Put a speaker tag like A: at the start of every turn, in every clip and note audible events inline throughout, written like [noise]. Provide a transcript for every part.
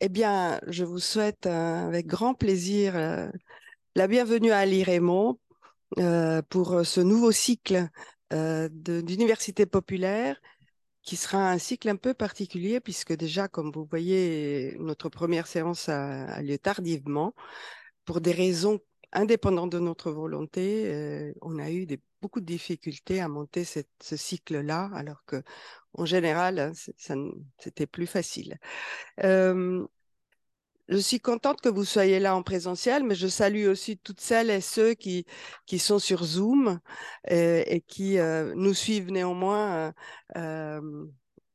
A: Eh bien, je vous souhaite euh, avec grand plaisir euh, la bienvenue à Ali Raymond euh, pour ce nouveau cycle d'université populaire qui sera un cycle un peu particulier puisque déjà, comme vous voyez, notre première séance a, lieu tardivement pour des raisons indépendantes de notre volonté. on a eu beaucoup de difficultés à monter ce cycle-là alors que en général, c'était plus facile. Euh, je suis contente que vous soyez là en présentiel, mais je salue aussi toutes celles et ceux qui, sont sur Zoom euh, et, qui euh, nous suivent néanmoins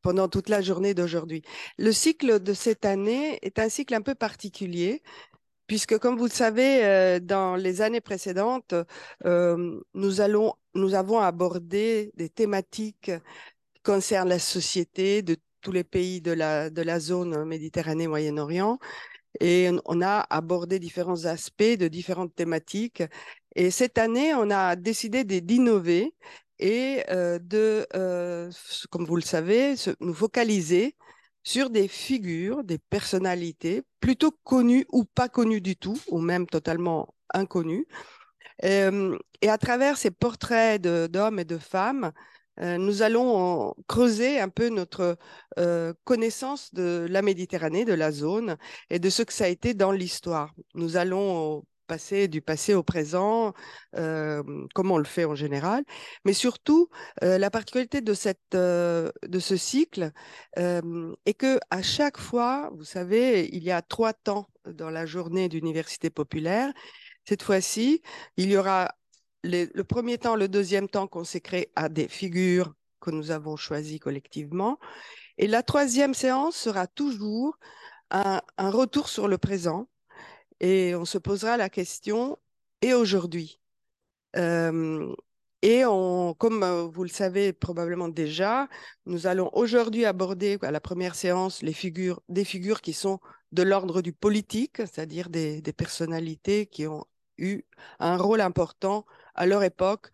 A: pendant toute la journée d'aujourd'hui. Le cycle de cette année est un cycle un peu particulier puisque comme vous le savez, dans les années précédentes, nous, allons, nous avons abordé des thématiques concerne la société de tous les pays de la, zone Méditerranée-Moyen-Orient. Et on a abordé différents aspects de différentes thématiques. Et cette année, on a décidé d'innover et euh, de, euh, comme vous le savez, nous focaliser sur des figures, des personnalités plutôt connues ou pas connues du tout, ou même totalement inconnues. Euh, et à travers ces portraits d'hommes et de femmes, euh, nous allons creuser un peu notre euh, connaissance de la Méditerranée, de la zone et de ce que ça a été dans l'histoire. Nous allons du passé au présent, euh, comme on le fait en général, mais surtout la particularité de, cette, de ce cycle est que à chaque fois, vous savez, il y a trois temps dans la journée d'université populaire. Cette fois-ci, il y aura le premier temps, le deuxième temps consacré à des figures que nous avons choisies collectivement. Et la troisième séance sera toujours un, retour sur le présent. Et on se posera la question, et aujourd'hui? Euh, Et comme euh, vous le savez probablement déjà, nous allons aujourd'hui aborder à la première séance les figures, des figures qui sont de l'ordre du politique, c'est-à-dire des, des personnalités qui ont eu un rôle important à leur époque,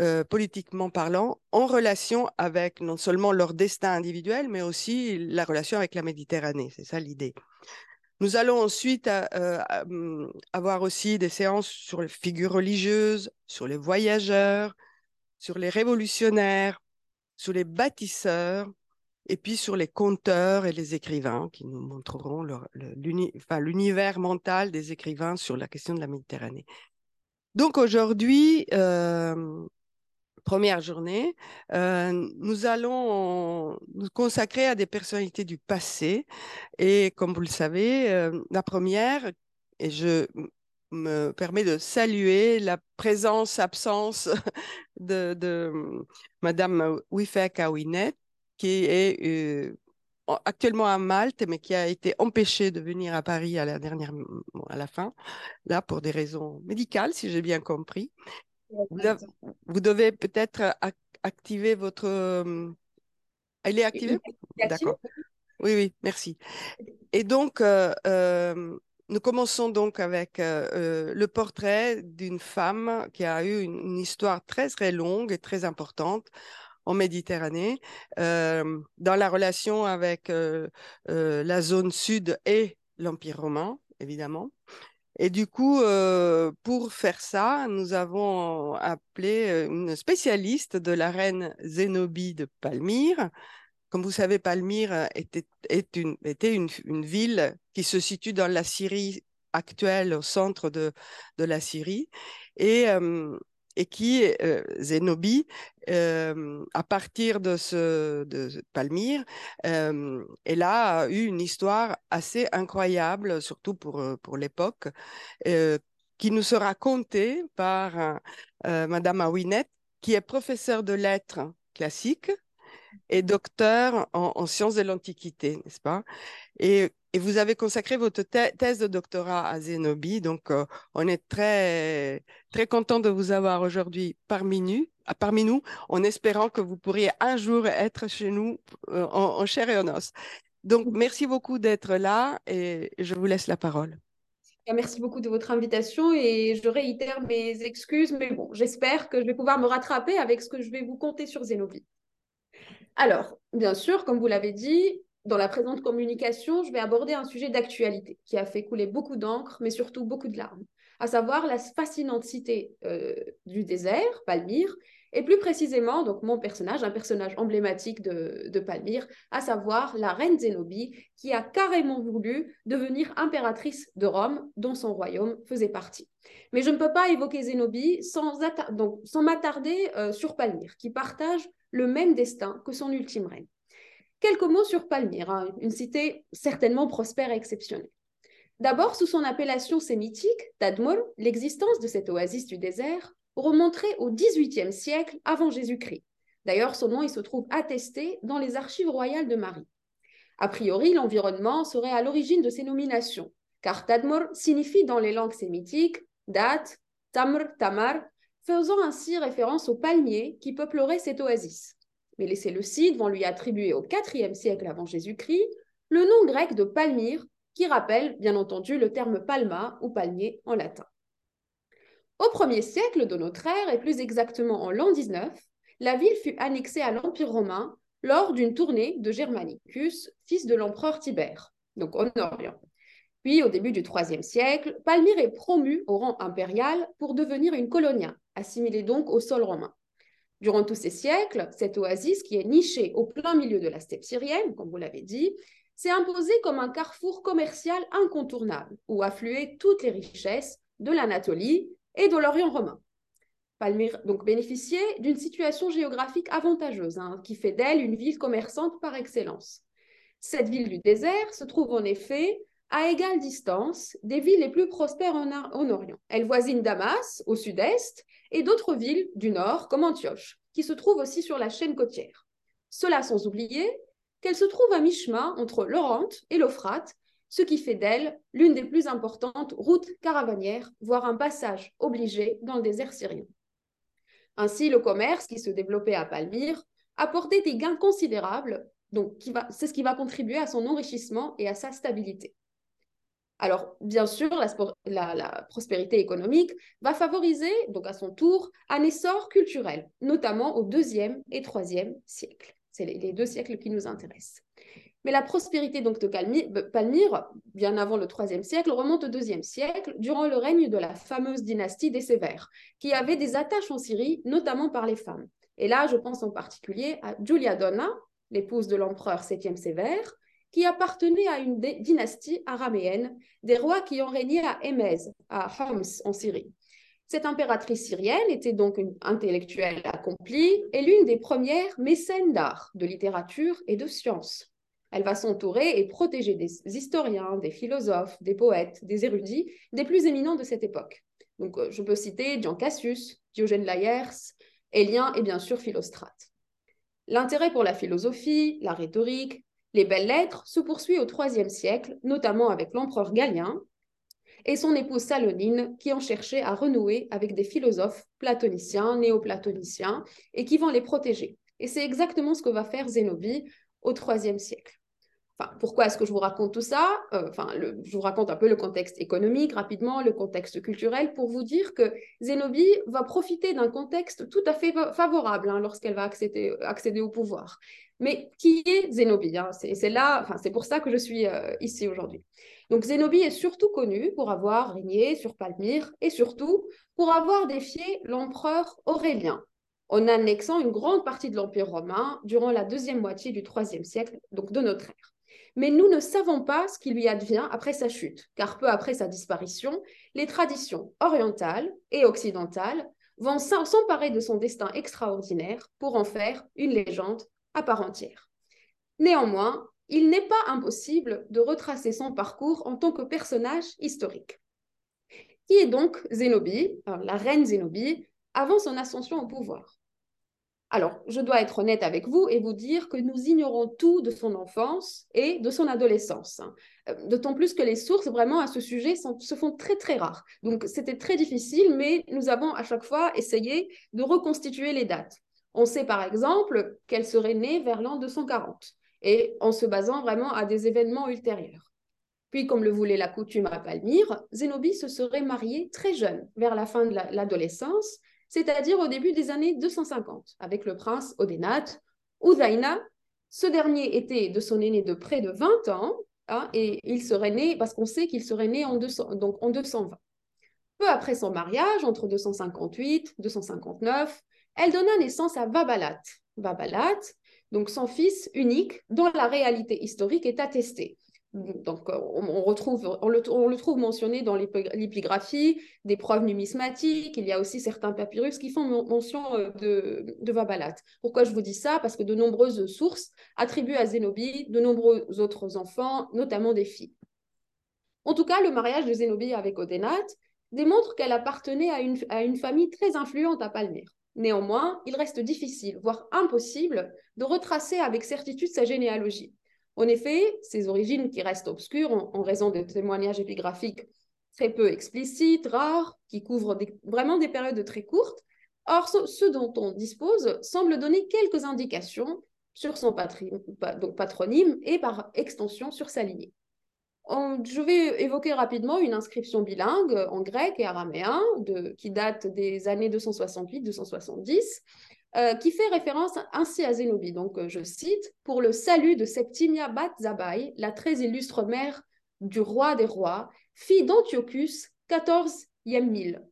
A: euh, politiquement parlant, en relation avec non seulement leur destin individuel, mais aussi la relation avec la Méditerranée. C'est ça l'idée. Nous allons ensuite euh, euh, hum, avoir aussi des séances sur les figures religieuses, sur les voyageurs, sur les révolutionnaires, sur les bâtisseurs, et puis sur les conteurs et les écrivains qui nous montreront l'univers mental des écrivains sur la question de la Méditerranée. Donc aujourd'hui, euh, première journée, euh, nous allons nous consacrer à des personnalités du passé. Et comme vous le savez, euh, la première, et je me permets de saluer la présence, absence [laughs] de, de Madame Wifek Awinet, qui est actuellement à Malte, mais qui a été empêché de venir à Paris à la dernière, à la fin, là pour des raisons médicales, si j'ai bien compris. Vous, devez peut-être activer votre. Euh, elle est activée D'accord. Oui, oui, merci. Et donc, euh, euh, nous commençons donc avec le portrait d'une femme qui a eu une, histoire très, très longue et très importante en Méditerranée, euh, dans la relation avec euh, euh, la zone sud et l'Empire romain, évidemment. Et du coup, pour faire ça, nous avons appelé une spécialiste de la reine Zénobie de Palmyre. Comme vous savez, Palmyre était, une, était une, ville qui se situe dans la Syrie actuelle, au centre de, de la Syrie. Et et qui, euh, Zénobie, euh, à partir de, ce, de Palmyre, euh, elle a eu une histoire assez incroyable, surtout pour, pour l'époque, qui nous sera contée par Madame Awinet, qui est professeure de lettres classiques et docteur en, en sciences de l'Antiquité, n'est-ce pas? Et vous avez consacré votre thèse de doctorat à Zénobie, donc euh, on est très très content de vous avoir aujourd'hui parmi nous, parmi nous, en espérant que vous pourriez un jour être chez nous euh, en, en, chair et en os. Donc merci beaucoup d'être là et je vous laisse la parole.
B: Merci beaucoup de votre invitation et je réitère mes excuses, mais bon, j'espère que je vais pouvoir me rattraper avec ce que je vais vous conter sur Zénobie. Alors, bien sûr, comme vous l'avez dit, dans la présente communication, je vais aborder un sujet d'actualité qui a fait couler beaucoup d'encre, mais surtout beaucoup de larmes, à savoir la fascinante cité euh, du désert, Palmyre, et plus précisément, donc mon personnage, un personnage emblématique de, Palmyre, à savoir la reine Zénobie, qui a carrément voulu devenir impératrice de Rome, dont son royaume faisait partie. Mais je ne peux pas évoquer Zénobie sans, m'attarder euh, sur Palmyre, qui partage le même destin que son ultime reine. Quelques mots sur Palmyre, hein, une cité certainement prospère et exceptionnelle. D'abord, sous son appellation sémitique, Tadmor, l'existence de cette oasis du désert remonterait au XVIIIe siècle avant Jésus-Christ. D'ailleurs, son nom il se trouve attesté dans les archives royales de Marie. A priori, l'environnement serait à l'origine de ces nominations, car Tadmor signifie dans les langues sémitiques Dat, Tamr, Tamar, faisant ainsi référence aux palmiers qui peupleraient cette oasis. Mais les Séleucides vont lui attribuer au IVe siècle avant Jésus-Christ le nom grec de Palmyre, qui rappelle bien entendu le terme palma ou palmier en latin. Au 1er siècle de notre ère, et plus exactement en l'an 19, la ville fut annexée à l'Empire romain lors d'une tournée de Germanicus, fils de l'empereur Tibère, donc en Orient. Puis, au début du IIIe siècle, Palmyre est promue au rang impérial pour devenir une colonia, assimilée donc au sol romain. Durant tous ces siècles, cette oasis, qui est nichée au plein milieu de la steppe syrienne, comme vous l'avez dit, s'est imposée comme un carrefour commercial incontournable, où affluaient toutes les richesses de l'Anatolie, et de l'Orient romain. Palmyre donc bénéficiait d'une situation géographique avantageuse, hein, qui fait d'elle une ville commerçante par excellence. Cette ville du désert se trouve en effet à égale distance des villes les plus prospères en, en Orient. Elle voisine Damas, au sud-est, et d'autres villes du nord, comme Antioche, qui se trouvent aussi sur la chaîne côtière. Cela sans oublier qu'elle se trouve à mi-chemin entre l'Orente et l'Euphrate, ce qui fait d'elle l'une des plus importantes routes caravanières, voire un passage obligé dans le désert syrien. Ainsi, le commerce qui se développait à Palmyre apportait des gains considérables, donc c'est ce qui va contribuer à son enrichissement et à sa stabilité. Alors, bien sûr, la, prospérité économique va favoriser, donc à son tour, un essor culturel, notamment au deuxième et troisième siècle. C'est les deux siècles qui nous intéressent. Mais la prospérité donc de Palmyre, bien avant le IIIe siècle, remonte au IIe siècle, durant le règne de la fameuse dynastie des Sévères, qui avait des attaches en Syrie, notamment par les femmes. Et là, je pense en particulier à Julia Donna, l'épouse de l'empereur Septième Sévère, qui appartenait à une dynastie araméenne, des rois qui ont régné à Émèse, à Homs, en Syrie. Cette impératrice syrienne était donc une intellectuelle accomplie et l'une des premières mécènes d'art, de littérature et de sciences. Elle va s'entourer et protéger des historiens, des philosophes, des poètes, des érudits, des plus éminents de cette époque. Donc, euh, je peux citer Dion Cassius, Diogène Laërce, Élien et bien sûr Philostrate. L'intérêt pour la philosophie, la rhétorique, les belles lettres se poursuit au IIIe siècle, notamment avec l'empereur Galien et son épouse Salonine, qui ont cherché à renouer avec des philosophes platoniciens, néoplatoniciens, et qui vont les protéger. Et c'est exactement ce que va faire Zénobie au IIIe siècle pourquoi est-ce que je vous raconte tout ça? Euh, Enfin, je vous raconte un peu le contexte économique rapidement, le contexte culturel, pour vous dire que Zénobie va profiter d'un contexte tout à fait favorable hein, lorsqu'elle va accéder, au pouvoir. Mais qui est Zénobie hein? C'est là, enfin, c'est pour ça que je suis euh, ici aujourd'hui. Donc Zénobie est surtout connue pour avoir régné sur Palmyre et surtout pour avoir défié l'empereur Aurélien en annexant une grande partie de l'Empire romain durant la deuxième moitié du IIIe siècle, donc de notre ère. Mais nous ne savons pas ce qui lui advient après sa chute, car peu après sa disparition, les traditions orientales et occidentales vont s'emparer de son destin extraordinaire pour en faire une légende à part entière. Néanmoins, il n'est pas impossible de retracer son parcours en tant que personnage historique. Qui est donc Zénobie, la reine Zénobie, avant son ascension au pouvoir? Alors, je dois être honnête avec vous et vous dire que nous ignorons tout de son enfance et de son adolescence. Hein. Euh, d'autant plus que les sources vraiment à ce sujet se font très très rares. Donc, c'était très difficile, mais nous avons à chaque fois essayé de reconstituer les dates. On sait par exemple qu'elle serait née vers l'an 240 et en se basant vraiment à des événements ultérieurs. Puis, comme le voulait la coutume à Palmyre, Zénobie se serait mariée très jeune, vers la fin de l'adolescence, c'est-à-dire au début des années 250, avec le prince Odénate, Udaina. Ce dernier était de son aîné de près de 20 ans, hein, et il serait né, parce qu'on sait qu'il serait né en, donc en 220. Peu après son mariage, entre 258 et 259, elle donna naissance à Vabalat. Vabalat, donc son fils unique, dont la réalité historique est attestée. Euh, on, le, trouve mentionné dans l'épigraphie, des preuves numismatiques. Il y a aussi certains papyrus qui font mention euh, de, Vabalat. Pourquoi je vous dis ça? Parce que de nombreuses sources attribuent à Zénobie de nombreux autres enfants, notamment des filles. En tout cas, le mariage de Zénobie avec Odénate démontre qu'elle appartenait à une famille très influente à Palmyre. Néanmoins, il reste difficile, voire impossible, de retracer avec certitude sa généalogie. En effet, ses origines qui restent obscures en, raison de témoignages épigraphiques très peu explicites, rares, qui couvrent vraiment des périodes très courtes. Or, ce, dont on dispose semble donner quelques indications sur son patronyme et par extension sur sa lignée. Je vais évoquer rapidement une inscription bilingue en grec et araméen qui date des années 268-270 euh, qui fait référence ainsi à Zénobie. Donc, euh, je cite, pour le salut de Septimia Bat Zabai, la très illustre mère du roi des rois, fille d'Antiochus, 14e mille.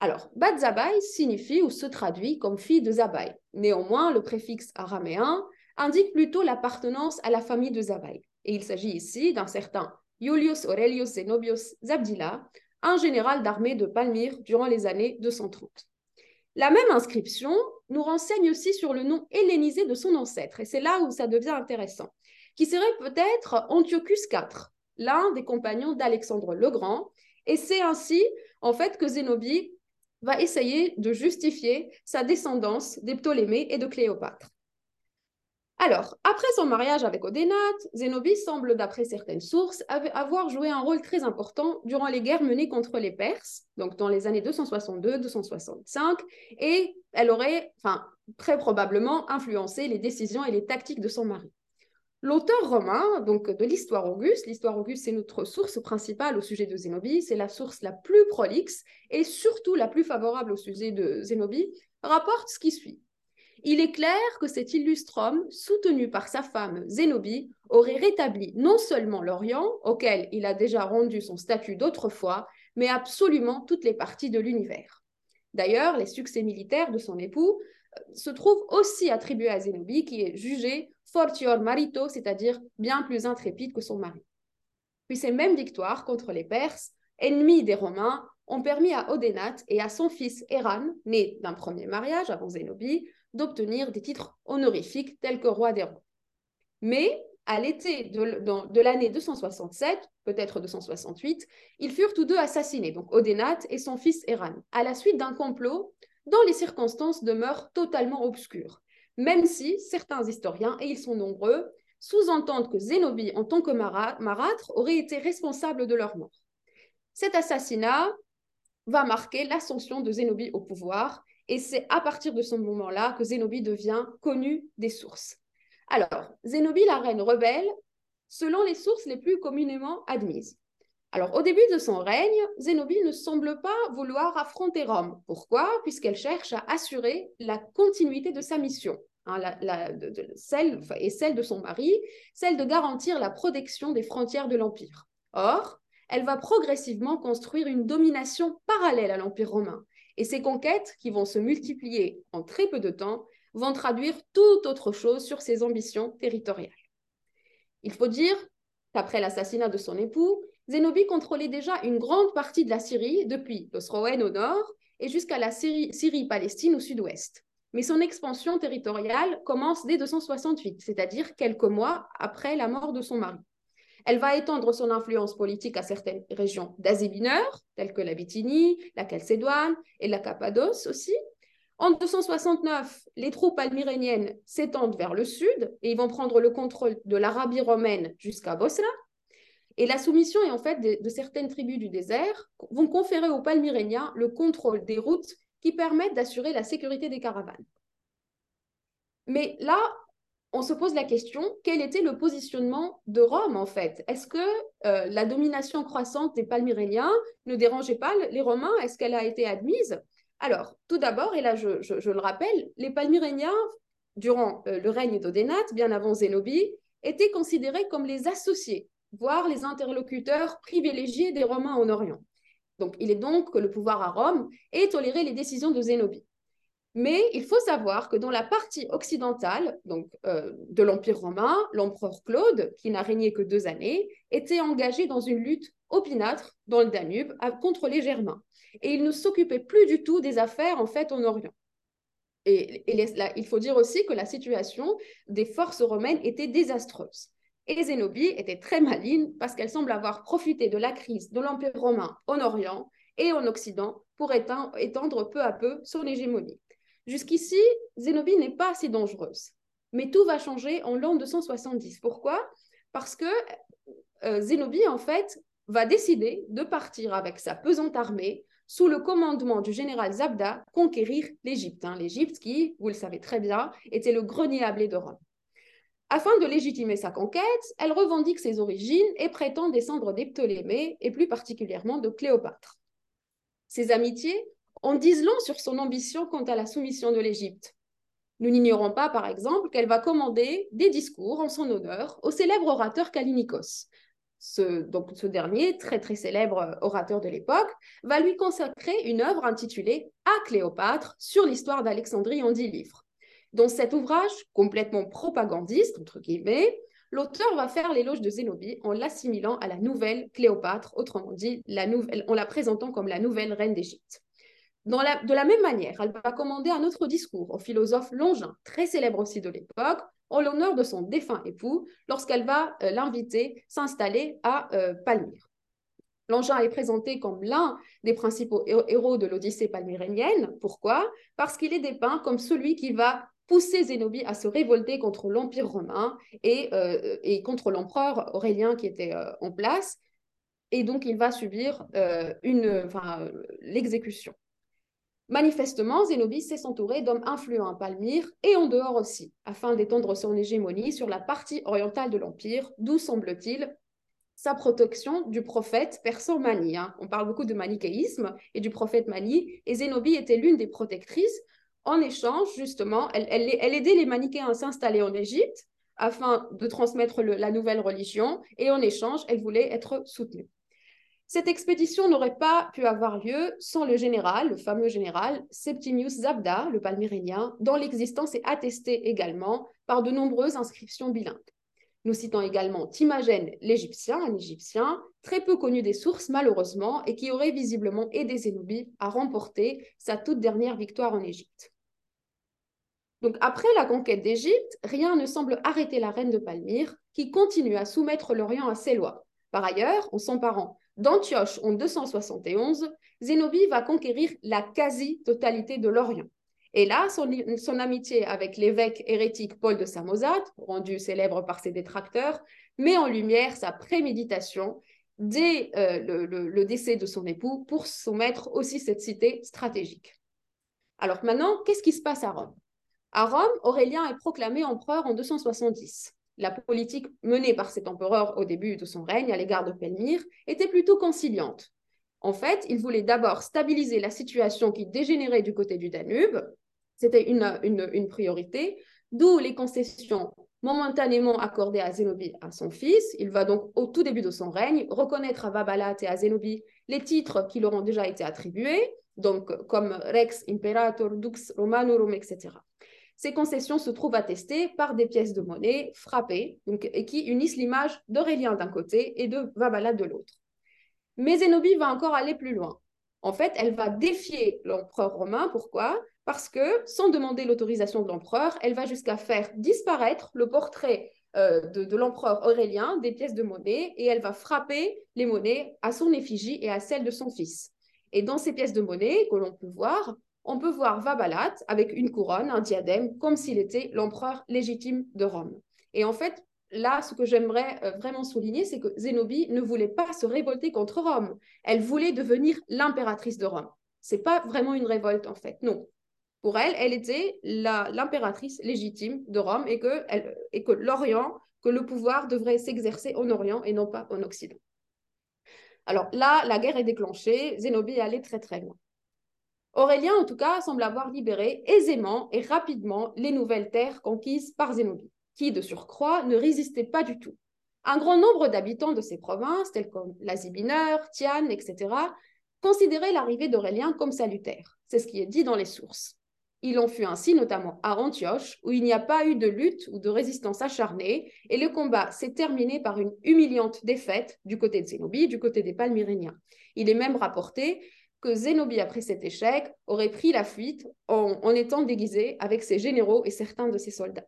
B: Alors, Bat Zabai signifie ou se traduit comme fille de Zabai. Néanmoins, le préfixe araméen indique plutôt l'appartenance à la famille de Zabai. Et il s'agit ici d'un certain Iulius Aurelius Zenobius Zabdila, un général d'armée de Palmyre durant les années 230. La même inscription nous renseigne aussi sur le nom hellénisé de son ancêtre, et c'est là où ça devient intéressant, qui serait peut-être Antiochus IV, l'un des compagnons d'Alexandre le Grand, et c'est ainsi en fait que Zénobie va essayer de justifier sa descendance des Ptolémées et de Cléopâtre. Alors, après son mariage avec Odénate, Zénobie semble, d'après certaines sources, avoir joué un rôle très important durant les guerres menées contre les Perses, donc dans les années 262-265, et elle aurait, enfin, très probablement influencé les décisions et les tactiques de son mari. L'auteur romain, donc de l'Histoire Auguste, l'Histoire Auguste c'est notre source principale au sujet de Zénobie, c'est la source la plus prolixe et surtout la plus favorable au sujet de Zénobie, rapporte ce qui suit. Il est clair que cet illustre homme, soutenu par sa femme Zénobie, aurait rétabli non seulement l'Orient, auquel il a déjà rendu son statut d'autrefois, mais absolument toutes les parties de l'univers. D'ailleurs, les succès militaires de son époux euh, se trouvent aussi attribués à Zénobie, qui est jugé fortior marito, c'est-à-dire bien plus intrépide que son mari. Puis ces mêmes victoires contre les Perses, ennemis des Romains, ont permis à Odénate et à son fils Héran, né d'un premier mariage avant Zénobie, d'obtenir des titres honorifiques tels que roi des rois. Mais à l'été de, l'année 267, peut-être 268, ils furent tous deux assassinés, donc Odénate et son fils Héran, à la suite d'un complot dont les circonstances demeurent totalement obscures, même si certains historiens, et ils sont nombreux, sous-entendent que Zénobie, en tant que marâtre, aurait été responsable de leur mort. Cet assassinat va marquer l'ascension de Zénobie au pouvoir et c'est à partir de ce moment-là que Zénobie devient connue des sources. Alors, Zénobie, la reine rebelle, selon les sources les plus communément admises. Alors, au début de son règne, Zénobie ne semble pas vouloir affronter Rome. Pourquoi? Puisqu'elle cherche à assurer la continuité de sa mission, hein, celle, et celle de son mari, celle de garantir la protection des frontières de l'Empire. Or, elle va progressivement construire une domination parallèle à l'Empire romain, et ces conquêtes, qui vont se multiplier en très peu de temps, vont traduire tout autre chose sur ses ambitions territoriales. Il faut dire qu'après l'assassinat de son époux, Zénobie contrôlait déjà une grande partie de la Syrie, depuis l'Osroène au nord et jusqu'à la Syrie-Palestine au sud-ouest. Mais son expansion territoriale commence dès 268, c'est-à-dire quelques mois après la mort de son mari. Elle va étendre son influence politique à certaines régions d'Asie mineure, telles que la Bithynie, la Chalcédoine et la Cappadoce aussi. En 269, les troupes almiréniennes s'étendent vers le sud et ils vont prendre le contrôle de l'Arabie romaine jusqu'à Bosra. Et la soumission est en fait de, de, certaines tribus du désert vont conférer aux Palmyréniens le contrôle des routes qui permettent d'assurer la sécurité des caravanes. Mais là, on se pose la question, quel était le positionnement de Rome en fait? Est-ce que euh, la domination croissante des Palmyréniens ne dérangeait pas les Romains? Est-ce qu'elle a été admise? Alors, tout d'abord, et là je, le rappelle, les Palmyréniens, durant euh, le règne d'Odénate, bien avant Zénobie, étaient considérés comme les associés, voire les interlocuteurs privilégiés des Romains en Orient. Donc, il est donc que le pouvoir à Rome ait toléré les décisions de Zénobie. Mais il faut savoir que dans la partie occidentale donc, euh, de l'Empire romain, l'empereur Claude, qui n'a régné que deux années, était engagé dans une lutte opinâtre dans le Danube contre les Germains. Et il ne s'occupait plus du tout des affaires en fait en Orient. Et, il faut dire aussi que la situation des forces romaines était désastreuse. Et Zénobie était très maligne parce qu'elle semble avoir profité de la crise de l'Empire romain en Orient et en Occident pour étendre peu à peu son hégémonie. Jusqu'ici, Zénobie n'est pas assez dangereuse. Mais tout va changer en l'an 270. Pourquoi? Parce que euh, Zénobie, en fait, va décider de partir avec sa pesante armée sous le commandement du général Zabda conquérir l'Égypte. Hein. L'Égypte qui, vous le savez très bien, était le grenier à blé de Rome. Afin de légitimer sa conquête, elle revendique ses origines et prétend descendre des Ptolémées et plus particulièrement de Cléopâtre. Ses amitiés en disent long sur son ambition quant à la soumission de l'Égypte. Nous n'ignorons pas, par exemple, qu'elle va commander des discours en son honneur au célèbre orateur Kalinikos. Ce, donc, ce dernier, très très célèbre orateur de l'époque, va lui consacrer une œuvre intitulée À Cléopâtre sur l'histoire d'Alexandrie en dix livres. Dans cet ouvrage, complètement propagandiste, entre guillemets, l'auteur va faire l'éloge de Zénobie en l'assimilant à la nouvelle Cléopâtre, autrement dit, en la présentant comme la nouvelle reine d'Égypte de la même manière, elle va commander un autre discours au philosophe Longin, très célèbre aussi de l'époque, en l'honneur de son défunt époux, lorsqu'elle va euh, l'inviter s'installer à euh, Palmyre. Longin est présenté comme l'un des principaux héros de l'Odyssée palmyrénienne. Pourquoi? Parce qu'il est dépeint comme celui qui va pousser Zénobie à se révolter contre l'Empire romain et, euh, et contre l'empereur Aurélien qui était en place. Et donc, il va subir l'exécution. Manifestement, Zénobie s'est s'entourer d'hommes influents à Palmyre et en dehors aussi, afin d'étendre son hégémonie sur la partie orientale de l'Empire, d'où semble-t-il sa protection du prophète persan Mani. Hein. On parle beaucoup de manichéisme et du prophète Mani, et Zénobie était l'une des protectrices. En échange, justement, elle, aidait les manichéens à s'installer en Égypte afin de transmettre la nouvelle religion, et en échange, elle voulait être soutenue. Cette expédition n'aurait pas pu avoir lieu sans le général, le fameux général Septimius Zabda, le palmyrénien, dont l'existence est attestée également par de nombreuses inscriptions bilingues. Nous citons également Timagène l'Égyptien, un Égyptien très peu connu des sources malheureusement et qui aurait visiblement aidé Zénobie à remporter sa toute dernière victoire en Égypte. Donc après la conquête d'Égypte, rien ne semble arrêter la reine de Palmyre qui continue à soumettre l'Orient à ses lois. Par ailleurs, en s'emparant D'Antioche en 271, Zénobie va conquérir la quasi-totalité de l'Orient. Et là, son, amitié avec l'évêque hérétique Paul de Samosate, rendu célèbre par ses détracteurs, met en lumière sa préméditation dès euh, le, décès de son époux pour soumettre aussi cette cité stratégique. Alors maintenant, qu'est-ce qui se passe à Rome? À Rome, Aurélien est proclamé empereur en 270 la politique menée par cet empereur au début de son règne à l'égard de Pelmire était plutôt conciliante. En fait, il voulait d'abord stabiliser la situation qui dégénérait du côté du Danube, c'était une, priorité, d'où les concessions momentanément accordées à Zénobie à son fils. Il va donc, au tout début de son règne, reconnaître à Vabalat et à Zénobie les titres qui leur ont déjà été attribués, donc comme Rex Imperator, Dux Romanorum, etc. Ces concessions se trouvent attestées par des pièces de monnaie frappées donc, et qui unissent l'image d'Aurélien d'un côté et de Vabala de l'autre. Mais Zénobie va encore aller plus loin. En fait, elle va défier l'empereur romain. Pourquoi? Parce que, sans demander l'autorisation de l'empereur, elle va jusqu'à faire disparaître le portrait euh, de, de l'empereur Aurélien des pièces de monnaie et elle va frapper les monnaies à son effigie et à celle de son fils. Et dans ces pièces de monnaie que l'on peut voir, on peut voir Vabalat avec une couronne, un diadème, comme s'il était l'empereur légitime de Rome. Et en fait, là, ce que j'aimerais euh, vraiment souligner, c'est que Zénobie ne voulait pas se révolter contre Rome. Elle voulait devenir l'impératrice de Rome. C'est pas vraiment une révolte, en fait, non. Pour elle, elle était l'impératrice légitime de Rome et que, et que l'Orient, que le pouvoir devrait s'exercer en Orient et non pas en Occident. Alors là, la guerre est déclenchée, Zénobie est allée très très loin. Aurélien, en tout cas, semble avoir libéré aisément et rapidement les nouvelles terres conquises par Zénobie, qui, de surcroît, ne résistait pas du tout. Un grand nombre d'habitants de ces provinces, tels comme l'Asie mineure, Tiane, etc., considéraient l'arrivée d'Aurélien comme salutaire. C'est ce qui est dit dans les sources. Il en fut ainsi notamment à Antioche, où il n'y a pas eu de lutte ou de résistance acharnée, et le combat s'est terminé par une humiliante défaite du côté de Zénobie, du côté des Palmyréniens. Il est même rapporté que Zénobie, après cet échec, aurait pris la fuite en, étant déguisé avec ses généraux et certains de ses soldats.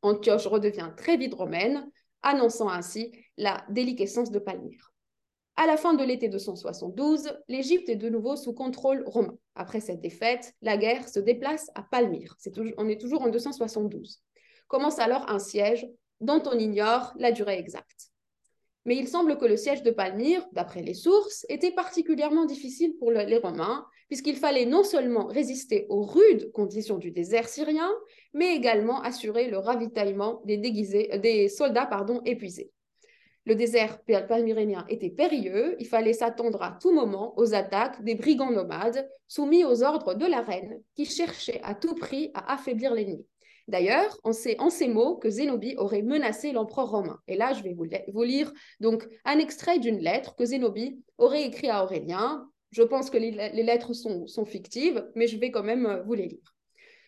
B: Antioche redevient très vite romaine, annonçant ainsi la déliquescence de Palmyre. À la fin de l'été 272, l'Égypte est de nouveau sous contrôle romain. Après cette défaite, la guerre se déplace à Palmyre. on est toujours en 272. Commence alors un siège dont on ignore la durée exacte. Mais il semble que le siège de Palmyre, d'après les sources, était particulièrement difficile pour les Romains, puisqu'il fallait non seulement résister aux rudes conditions du désert syrien, mais également assurer le ravitaillement des, des soldats pardon, épuisés. Le désert palmyrénien était périlleux, il fallait s'attendre à tout moment aux attaques des brigands nomades soumis aux ordres de la reine, qui cherchait à tout prix à affaiblir l'ennemi. D'ailleurs, on sait en ces mots que Zénobie aurait menacé l'empereur romain. Et là, je vais vous, lire donc un extrait d'une lettre que Zénobie aurait écrite à Aurélien. Je pense que les, lettres sont, sont, fictives, mais je vais quand même euh, vous les lire.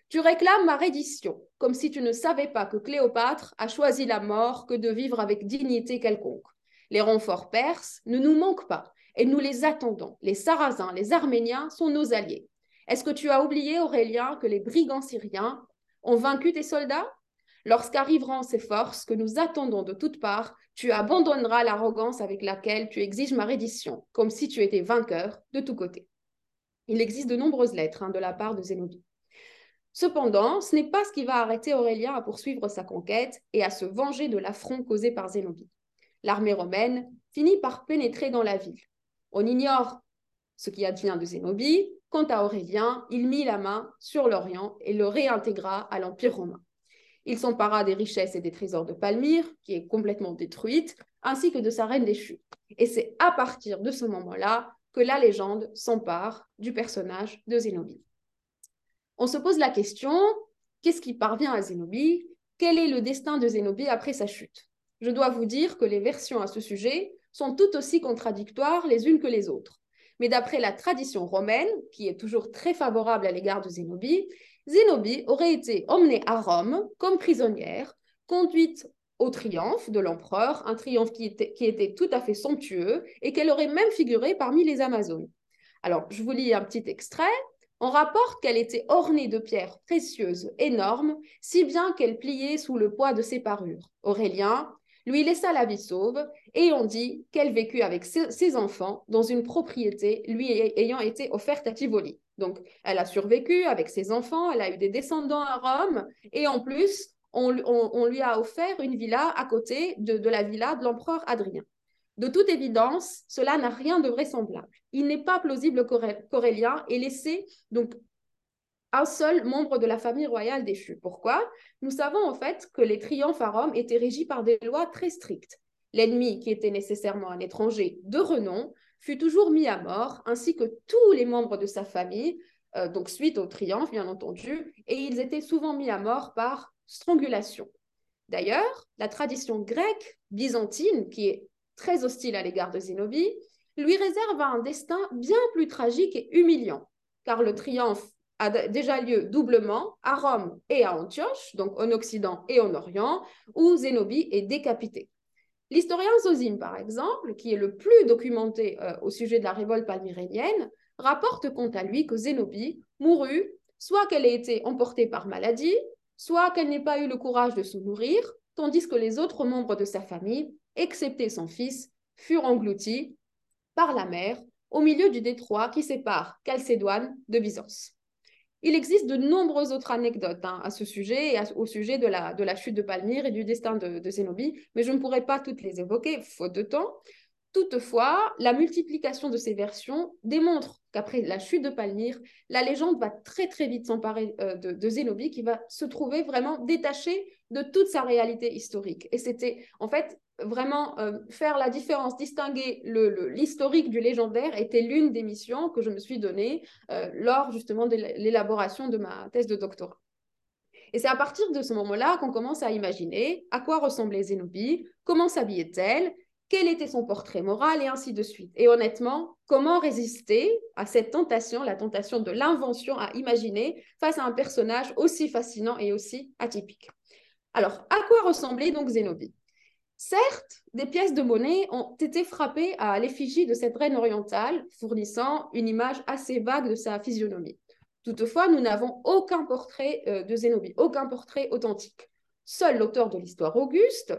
B: Tu réclames ma reddition, comme si tu ne savais pas que Cléopâtre a choisi la mort que de vivre avec dignité quelconque. Les renforts perses ne nous manquent pas, et nous les attendons. Les Sarrasins, les Arméniens sont nos alliés. Est-ce que tu as oublié, Aurélien, que les brigands syriens ont vaincu tes soldats? Lorsqu'arriveront ces forces que nous attendons de toutes parts, tu abandonneras l'arrogance avec laquelle tu exiges ma reddition, comme si tu étais vainqueur de tous côtés. Il existe de nombreuses lettres hein, de la part de Zénobie. Cependant, ce n'est pas ce qui va arrêter Aurélien à poursuivre sa conquête et à se venger de l'affront causé par Zénobie. L'armée romaine finit par pénétrer dans la ville. On ignore ce qui advient de Zénobie, Quant à Aurélien, il mit la main sur l'Orient et le réintégra à l'Empire romain. Il s'empara des richesses et des trésors de Palmyre, qui est complètement détruite, ainsi que de sa reine déchue. Et c'est à partir de ce moment-là que la légende s'empare du personnage de Zénobie. On se pose la question, qu'est-ce qui parvient à Zénobie? Quel est le destin de Zénobie après sa chute? Je dois vous dire que les versions à ce sujet sont tout aussi contradictoires les unes que les autres. Mais d'après la tradition romaine, qui est toujours très favorable à l'égard de Zénobie, Zénobie aurait été emmenée à Rome comme prisonnière, conduite au triomphe de l'empereur, un triomphe qui était, tout à fait somptueux et qu'elle aurait même figuré parmi les Amazones. Alors, je vous lis un petit extrait. On rapporte qu'elle était ornée de pierres précieuses énormes, si bien qu'elle pliait sous le poids de ses parures. Aurélien, lui laissa la vie sauve, et on dit qu'elle vécut avec ses enfants dans une propriété lui ayant été offerte à Tivoli. Donc, elle a survécu avec ses enfants, elle a eu des descendants à Rome, et en plus, on, lui a offert une villa à côté de, de la villa de l'empereur Adrien. De toute évidence, cela n'a rien de vraisemblable. Il n'est pas plausible qu'Aurélien ait laissé donc un seul membre de la famille royale déchu. Pourquoi? Nous savons en fait que les triomphes à Rome étaient régis par des lois très strictes. L'ennemi, qui était nécessairement un étranger de renom, fut toujours mis à mort, ainsi que tous les membres de sa famille, euh, donc suite au triomphe, bien entendu, et ils étaient souvent mis à mort par strangulation. D'ailleurs, la tradition grecque byzantine, qui est très hostile à l'égard de Zénobie, lui réserve un destin bien plus tragique et humiliant, car le triomphe a déjà lieu doublement à Rome et à Antioche, donc en Occident et en Orient, où Zénobie est décapité. L'historien Zosime, par exemple, qui est le plus documenté euh, au sujet de la révolte palmyrénienne, rapporte quant à lui que Zénobie mourut soit qu'elle ait été emportée par maladie, soit qu'elle n'ait pas eu le courage de se nourrir, tandis que les autres membres de sa famille, excepté son fils, furent engloutis par la mer au milieu du détroit qui sépare Chalcédoine de Byzance. Il existe de nombreuses autres anecdotes hein, à ce sujet et au sujet de la, de chute de Palmyre et du destin de, de Zénobie, mais je ne pourrai pas toutes les évoquer, faute de temps. Toutefois, la multiplication de ces versions démontre qu'après la chute de Palmyre, la légende va très très vite s'emparer euh, de, Zénobie qui va se trouver vraiment détaché de toute sa réalité historique. Et c'était en fait vraiment euh, faire la différence, distinguer l'historique du légendaire était l'une des missions que je me suis donnée euh, lors justement de l'élaboration de ma thèse de doctorat. Et c'est à partir de ce moment-là qu'on commence à imaginer à quoi ressemblait Zénobie, comment s'habillait-elle, quel était son portrait moral et ainsi de suite. Et honnêtement, comment résister à cette tentation, la tentation de l'invention à imaginer face à un personnage aussi fascinant et aussi atypique? Alors, à quoi ressemblait donc Zénobie Certes, des pièces de monnaie ont été frappées à l'effigie de cette reine orientale, fournissant une image assez vague de sa physionomie. Toutefois, nous n'avons aucun portrait euh, de Zénobie, aucun portrait authentique. Seul l'auteur de l'histoire Auguste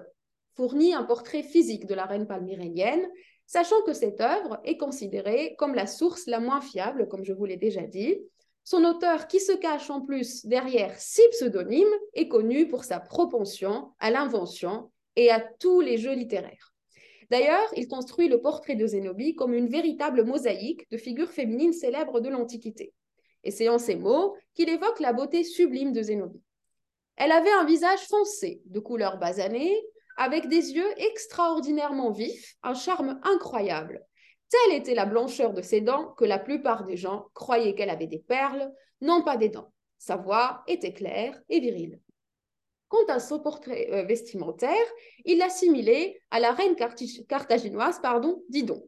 B: fournit un portrait physique de la reine palmyrénienne, sachant que cette œuvre est considérée comme la source la moins fiable, comme je vous l'ai déjà dit. Son auteur, qui se cache en plus derrière six pseudonymes, est connu pour sa propension à l'invention et à tous les jeux littéraires. D'ailleurs, il construit le portrait de Zénobie comme une véritable mosaïque de figures féminines célèbres de l'Antiquité. Et c'est en ces mots qu'il évoque la beauté sublime de Zénobie. Elle avait un visage foncé, de couleur basanée, avec des yeux extraordinairement vifs, un charme incroyable. Telle était la blancheur de ses dents que la plupart des gens croyaient qu'elle avait des perles, non pas des dents. Sa voix était claire et virile. Quant à son portrait euh, vestimentaire, il l'assimilait à la reine carthaginoise pardon, Didon.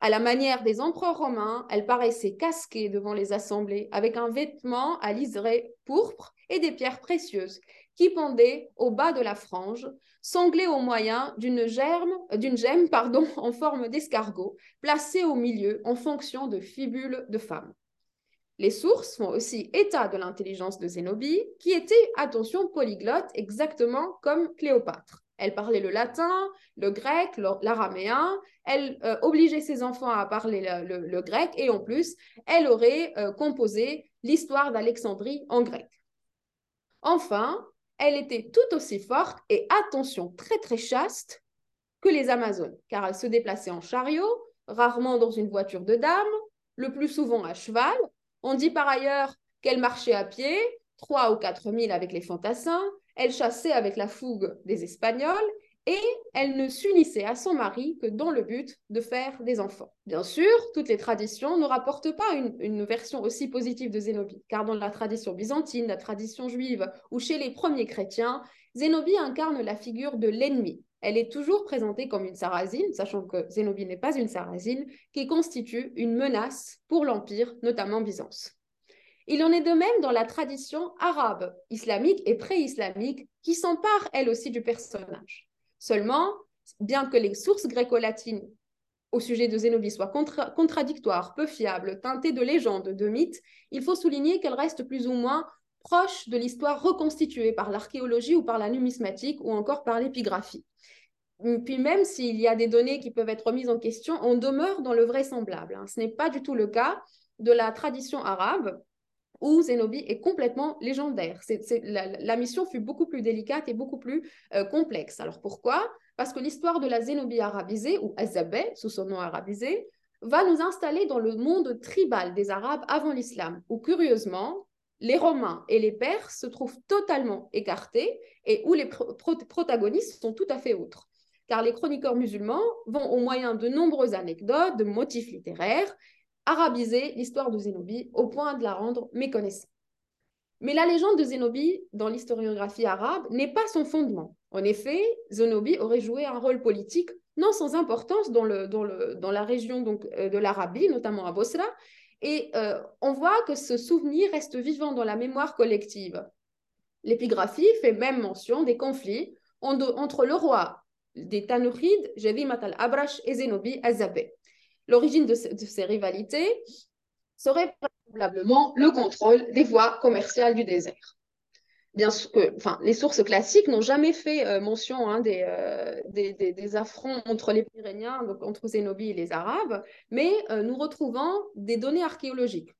B: À la manière des empereurs romains, elle paraissait casquée devant les assemblées avec un vêtement à liseré pourpre et des pierres précieuses qui pendaient au bas de la frange, sanglée au moyen d'une d'une gemme pardon, [laughs] en forme d'escargot, placée au milieu en fonction de fibules de femmes. Les sources font aussi état de l'intelligence de Zénobie, qui était, attention, polyglotte, exactement comme Cléopâtre. Elle parlait le latin, le grec, l'araméen. Elle euh, obligeait ses enfants à parler le, grec et en plus, elle aurait euh, composé l'histoire d'Alexandrie en grec. Enfin, elle était tout aussi forte et, attention, très très chaste que les Amazones, car elle se déplaçait en chariot, rarement dans une voiture de dame, le plus souvent à cheval. On dit par ailleurs qu'elle marchait à pied, trois ou quatre milles avec les fantassins, elle chassait avec la fougue des Espagnols et elle ne s'unissait à son mari que dans le but de faire des enfants. Bien sûr, toutes les traditions ne rapportent pas une, version aussi positive de Zénobie, car dans la tradition byzantine, la tradition juive ou chez les premiers chrétiens, Zénobie incarne la figure de l'ennemi. Elle est toujours présentée comme une sarrasine, sachant que Zénobie n'est pas une sarrasine, qui constitue une menace pour l'Empire, notamment Byzance. Il en est de même dans la tradition arabe, islamique et pré-islamique, qui s'empare elle aussi du personnage. Seulement, bien que les sources gréco-latines au sujet de Zénobie soient contradictoires, peu fiables, teintées de légendes, de mythes, il faut souligner qu'elles restent plus ou moins proches de l'histoire reconstituée par l'archéologie ou par la numismatique ou encore par l'épigraphie. Puis même s'il y a des données qui peuvent être remises en question, on demeure dans le vraisemblable. Hein. Ce n'est pas du tout le cas de la tradition arabe, où Zénobie est complètement légendaire. la, mission fut beaucoup plus délicate et beaucoup plus euh, complexe. Alors pourquoi? Parce que l'histoire de la Zénobie arabisée, ou Azabeh, sous son nom arabisé, va nous installer dans le monde tribal des Arabes avant l'islam, où curieusement, les Romains et les Perses se trouvent totalement écartés et où les protagonistes sont tout à fait autres. Car les chroniqueurs musulmans vont, au moyen de nombreuses anecdotes, de motifs littéraires, arabiser l'histoire de Zénobie au point de la rendre méconnaissable. Mais la légende de Zénobie dans l'historiographie arabe n'est pas son fondement. En effet, Zénobie aurait joué un rôle politique non sans importance dans, la région euh, de l'Arabie, notamment à Bosra, et euh, on voit que ce souvenir reste vivant dans la mémoire collective. L'épigraphie fait même mention des conflits entre le roi des Tanurides, Jedimat al-Abrash, et Zénobie Azabeh. L'origine de, ces rivalités serait probablement le contrôle des voies commerciales du désert. Bien sûr que, enfin, les sources classiques n'ont jamais fait euh, mention hein, euh, des, des, affronts entre les Pyrénéens, donc entre Zénobie et les Arabes, mais euh, nous retrouvons des données archéologiques.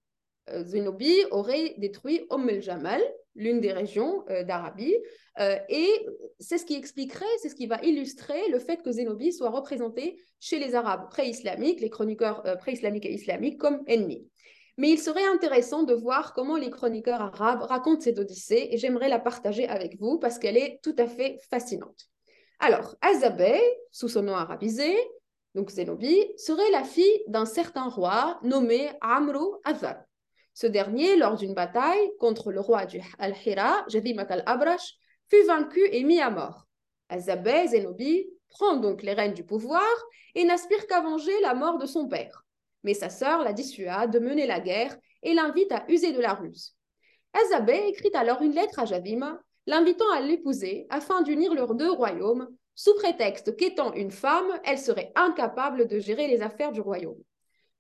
B: Zénobie aurait détruit Umm el-Jamal, l'une des régions d'Arabie, et c'est ce qui expliquerait, c'est ce qui va illustrer le fait que Zénobie soit représenté chez les Arabes pré-islamiques, les chroniqueurs pré-islamiques et islamiques, comme ennemis. Mais il serait intéressant de voir comment les chroniqueurs arabes racontent cette odyssée et j'aimerais la partager avec vous parce qu'elle est tout à fait fascinante. Alors, Azabeh, sous son nom arabisé, donc Zénobie, serait la fille d'un certain roi nommé Amru Azab. Ce dernier, lors d'une bataille contre le roi du Al-Hira, Jadimak al-Abrash, fut vaincu et mis à mort. Azabeh, Zénobie, prend donc les rênes du pouvoir et n'aspire qu'à venger la mort de son père mais sa sœur la dissuade de mener la guerre et l'invite à user de la ruse. Azabé écrit alors une lettre à Javim, l'invitant à l'épouser afin d'unir leurs deux royaumes, sous prétexte qu'étant une femme, elle serait incapable de gérer les affaires du royaume.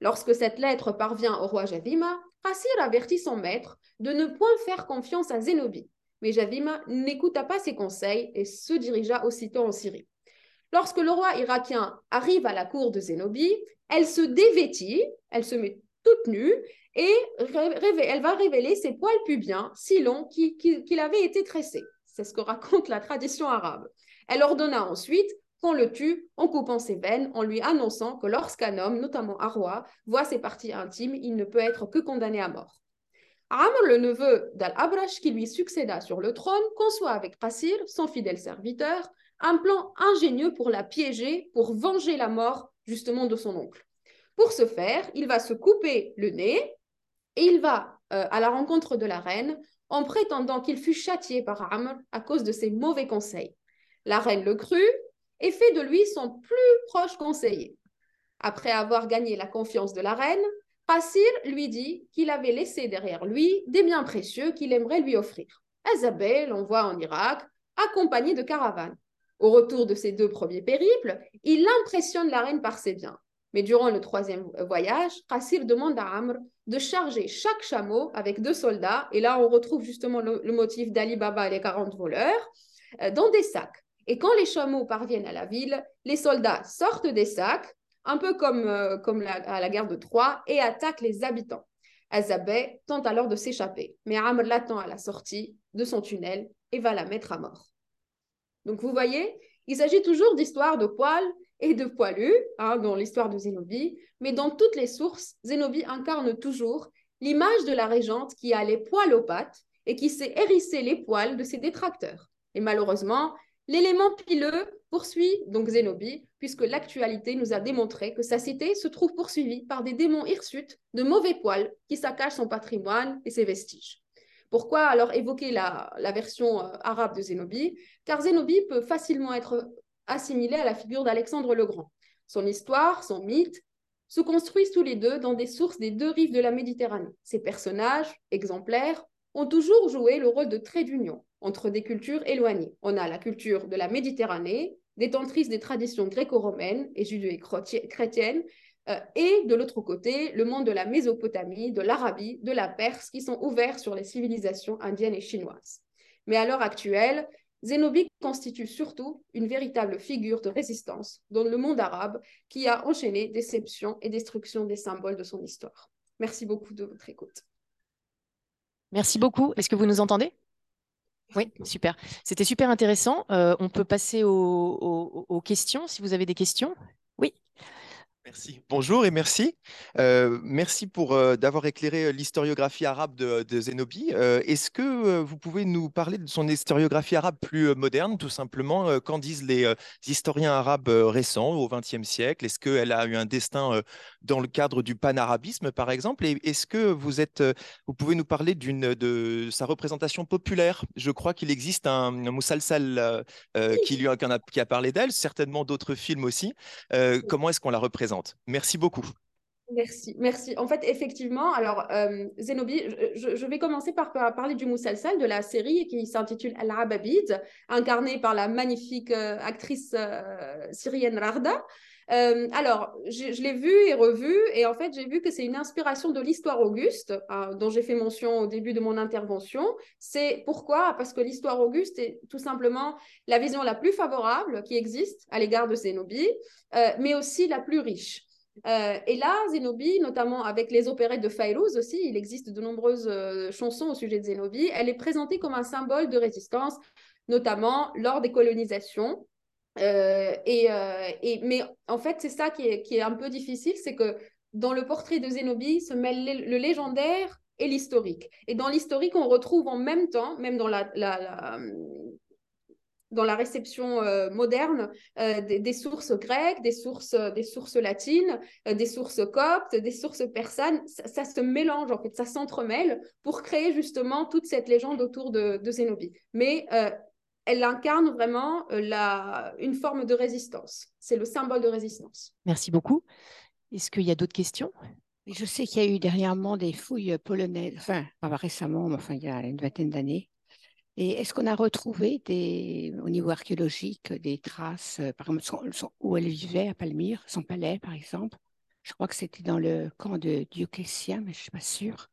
B: Lorsque cette lettre parvient au roi Javim, Qassir avertit son maître de ne point faire confiance à Zénobie. Mais Javim n'écouta pas ses conseils et se dirigea aussitôt en Syrie. Lorsque le roi irakien arrive à la cour de Zénobie, elle se dévêtit, elle se met toute nue et elle va révéler ses poils pubiens si longs qu'il avait été tressé. C'est ce que raconte la tradition arabe. Elle ordonna ensuite qu'on le tue en coupant ses veines, en lui annonçant que lorsqu'un homme, notamment un roi, voit ses parties intimes, il ne peut être que condamné à mort. Amr, le neveu d'Al-Abrash, qui lui succéda sur le trône, conçoit avec Qassir, son fidèle serviteur, un plan ingénieux pour la piéger, pour venger la mort justement de son oncle. Pour ce faire, il va se couper le nez et il va euh, à la rencontre de la reine en prétendant qu'il fut châtié par Amr à cause de ses mauvais conseils. La reine le crut et fait de lui son plus proche conseiller. Après avoir gagné la confiance de la reine, Qassir lui dit qu'il avait laissé derrière lui des biens précieux qu'il aimerait lui offrir. Azabel l'envoie en Irak, accompagné de caravanes. Au retour de ces deux premiers périples, il impressionne la reine par ses biens. Mais durant le troisième voyage, Qassir demande à Amr de charger chaque chameau avec deux soldats, et là on retrouve justement le, motif d'Ali Baba et les 40 voleurs, euh, dans des sacs. Et quand les chameaux parviennent à la ville, les soldats sortent des sacs, un peu comme, euh, à la guerre de Troie, et attaquent les habitants. Azabeh tente alors de s'échapper, mais Amr l'attend à la sortie de son tunnel et va la mettre à mort. Donc vous voyez, il s'agit toujours d'histoires de poils et de poilus, hein, dans l'histoire de Zénobie, mais dans toutes les sources, Zénobie incarne toujours l'image de la régente qui a les poils aux pattes et qui sait hérisser les poils de ses détracteurs. Et malheureusement, l'élément pileux poursuit donc Zénobie, puisque l'actualité nous a démontré que sa cité se trouve poursuivie par des démons hirsutes de mauvais poils qui saccagent son patrimoine et ses vestiges. Pourquoi alors évoquer la, version euh, arabe de Zénobie Car Zénobie peut facilement être assimilé à la figure d'Alexandre le Grand. Son histoire, son mythe, se construisent tous les deux dans des sources des deux rives de la Méditerranée. Ces personnages, exemplaires, ont toujours joué le rôle de trait d'union entre des cultures éloignées. On a la culture de la Méditerranée, détentrice des traditions gréco-romaines et judéo-chrétiennes, et de l'autre côté, le monde de la Mésopotamie, de l'Arabie, de la Perse, qui sont ouverts sur les civilisations indiennes et chinoises. Mais à l'heure actuelle, Zénobie constitue surtout une véritable figure de résistance dans le monde arabe qui a enchaîné déception et destruction des symboles de son histoire. Merci beaucoup de votre écoute.
C: Merci beaucoup. Est-ce que vous nous entendez? Oui, super. C'était super intéressant. Euh, on peut passer aux questions si vous avez des questions?
D: Merci. Bonjour et merci. Euh, merci pour euh, d'avoir éclairé euh, l'historiographie arabe de, Zénobie. Est-ce que vous pouvez nous parler de son historiographie arabe plus moderne, tout simplement Qu'en disent les historiens arabes récents au XXe siècle? Est-ce qu'elle a eu un destin dans le cadre du panarabisme, par exemple Et est-ce que vous êtes, vous pouvez nous parler d'une de sa représentation populaire? Je crois qu'il existe un, un Moussalsal qui, lui a, qui a parlé d'elle, certainement d'autres films aussi. comment est-ce qu'on la représente? Merci beaucoup.
B: Merci, merci. En fait, effectivement, alors euh, Zénobie, je, vais commencer par, parler du Moussalsal de la série qui s'intitule Al-Ababid, incarnée par la magnifique euh, actrice euh, syrienne Rarda. Alors, je, l'ai vu et revu, et en fait, j'ai vu que c'est une inspiration de l'histoire auguste, hein, dont j'ai fait mention au début de mon intervention. C'est pourquoi? Parce que l'histoire auguste est tout simplement la vision la plus favorable qui existe à l'égard de Zénobie, mais aussi la plus riche. et là, Zénobie, notamment avec les opérettes de Fayrouz aussi, il existe de nombreuses chansons au sujet de Zénobie, elle est présentée comme un symbole de résistance, notamment lors des colonisations. Et, et, mais en fait, c'est ça qui est, qui est un peu difficile, c'est que dans le portrait de Zénobie se mêle le légendaire et l'historique. Et dans l'historique, on retrouve en même temps, même dans la, dans la réception euh, moderne, euh, des, sources grecques, des sources, des sources latines, euh, des sources coptes, des sources persanes. Ça, se mélange, en fait, ça s'entremêle pour créer justement toute cette légende autour de, de Zénobie. Mais elle incarne vraiment la, une forme de résistance. C'est le symbole de résistance.
C: Merci beaucoup. Est-ce qu'il y a d'autres questions?
E: Je sais qu'il y a eu dernièrement des fouilles polonaises, enfin, pas récemment, mais enfin, il y a une vingtaine d'années. Et est-ce qu'on a retrouvé des, au niveau archéologique des traces, euh, par exemple, où elle vivait à Palmyre, son palais, par exemple? Je crois que c'était dans le camp de Dioclétien, mais je ne suis pas sûre.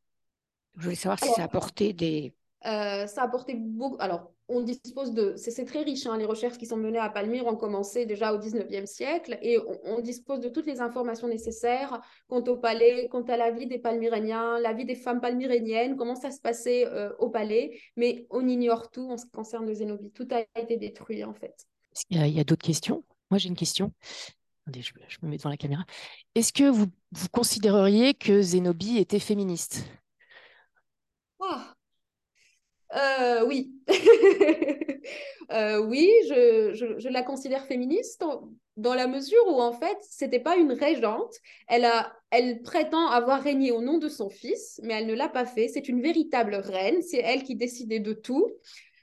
E: Je voulais savoir si ça a apporté des,
B: euh, ça a apporté beaucoup. Alors, on dispose de. C'est très riche, hein, les recherches qui sont menées à Palmyre ont commencé déjà au 19e siècle et on, dispose de toutes les informations nécessaires quant au palais, quant à la vie des Palmyréniens, la vie des femmes palmyréniennes, comment ça se passait euh, au palais, mais on ignore tout en ce qui concerne le Zénobie. Tout a été détruit en fait.
C: Il y a, d'autres questions? Moi, j'ai une question. Attendez, je, me mets devant la caméra. Est-ce que vous, vous considéreriez que Zénobie était féministe?
B: Ah, euh, oui. [laughs] Euh, oui, je, la considère féministe dans, la mesure où, en fait, c'était pas une régente. Elle, prétend avoir régné au nom de son fils, mais elle ne l'a pas fait. C'est une véritable reine. C'est elle qui décidait de tout.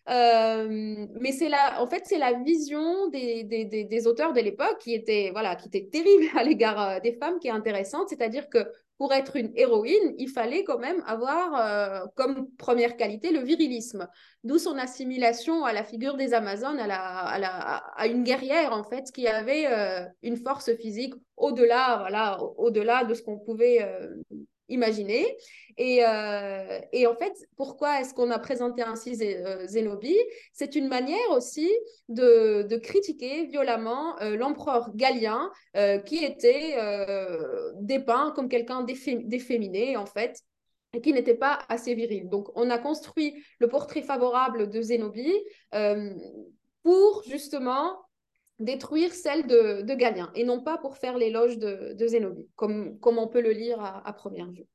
B: Euh, mais c'est la, en fait, c'est la vision des, des, des, auteurs de l'époque qui était, voilà, qui était terrible [laughs] à l'égard des femmes, qui est intéressante. C'est-à-dire que pour être une héroïne, il fallait quand même avoir euh, comme première qualité le virilisme, d'où son assimilation à la figure des Amazones, à, la, à, la, à une guerrière en fait, qui avait euh, une force physique au-delà, voilà, au-delà de ce qu'on pouvait euh, imaginer. Et, euh, et, en fait, pourquoi est-ce qu'on a présenté ainsi euh, Zénobie C'est une manière aussi de, de critiquer violemment euh, l'empereur Galien, qui était dépeint comme quelqu'un d'efféminé, en fait, et qui n'était pas assez viril. Donc, on a construit le portrait favorable de Zénobie pour justement détruire celle de, de, Galien et non pas pour faire l'éloge de, de Zénobie, comme, comme on peut le lire à, première vue.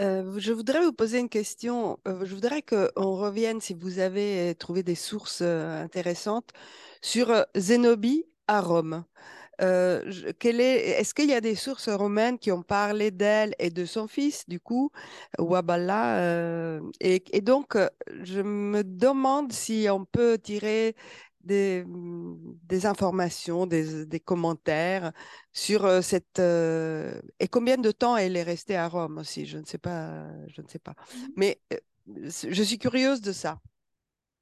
A: Euh, je voudrais vous poser une question. Euh, je voudrais qu'on revienne, si vous avez trouvé des sources euh, intéressantes, sur Zénobie à Rome. est-ce qu'il y a des sources romaines qui ont parlé d'elle et de son fils, du coup, Wabala et, et, donc, je me demande si on peut tirer des, mmh, des informations, des, des, commentaires sur cette euh, et combien de temps elle est restée à Rome aussi. Je ne sais pas, je ne sais pas. Mmh. Mais je suis curieuse de ça.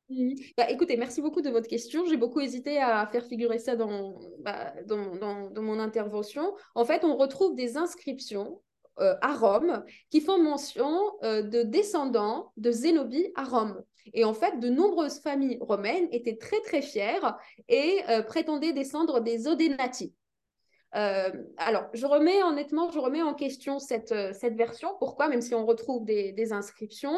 B: Mmh. Bah, écoutez, merci beaucoup de votre question. J'ai beaucoup hésité à faire figurer ça dans, bah, dans, dans, dans, mon intervention. En fait, on retrouve des inscriptions à Rome qui font mention de descendants de Zénobie à Rome. Et en fait, de nombreuses familles romaines étaient très très fières et euh, prétendaient descendre des Odenati. Euh, alors, je remets honnêtement, je remets en question cette, euh, cette version. Pourquoi? Même si on retrouve des, inscriptions,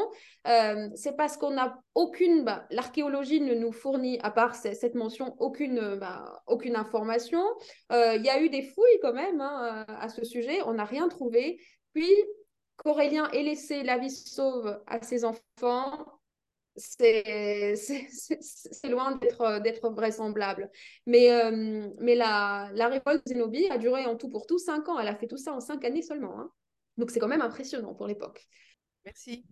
B: c'est parce qu'on n'a aucune, bah, l'archéologie ne nous fournit, à part cette mention, aucune, bah, aucune information. Il y a eu des fouilles quand même hein, à ce sujet, on n'a rien trouvé. Puis, qu'Aurélien ait laissé la vie sauve à ses enfants, c'est loin d'être vraisemblable. Mais, euh, mais la, la, révolte Zénobie a duré en tout pour tout cinq ans. Elle a fait tout ça en cinq années seulement. Hein. Donc c'est quand même impressionnant pour l'époque.
A: Merci.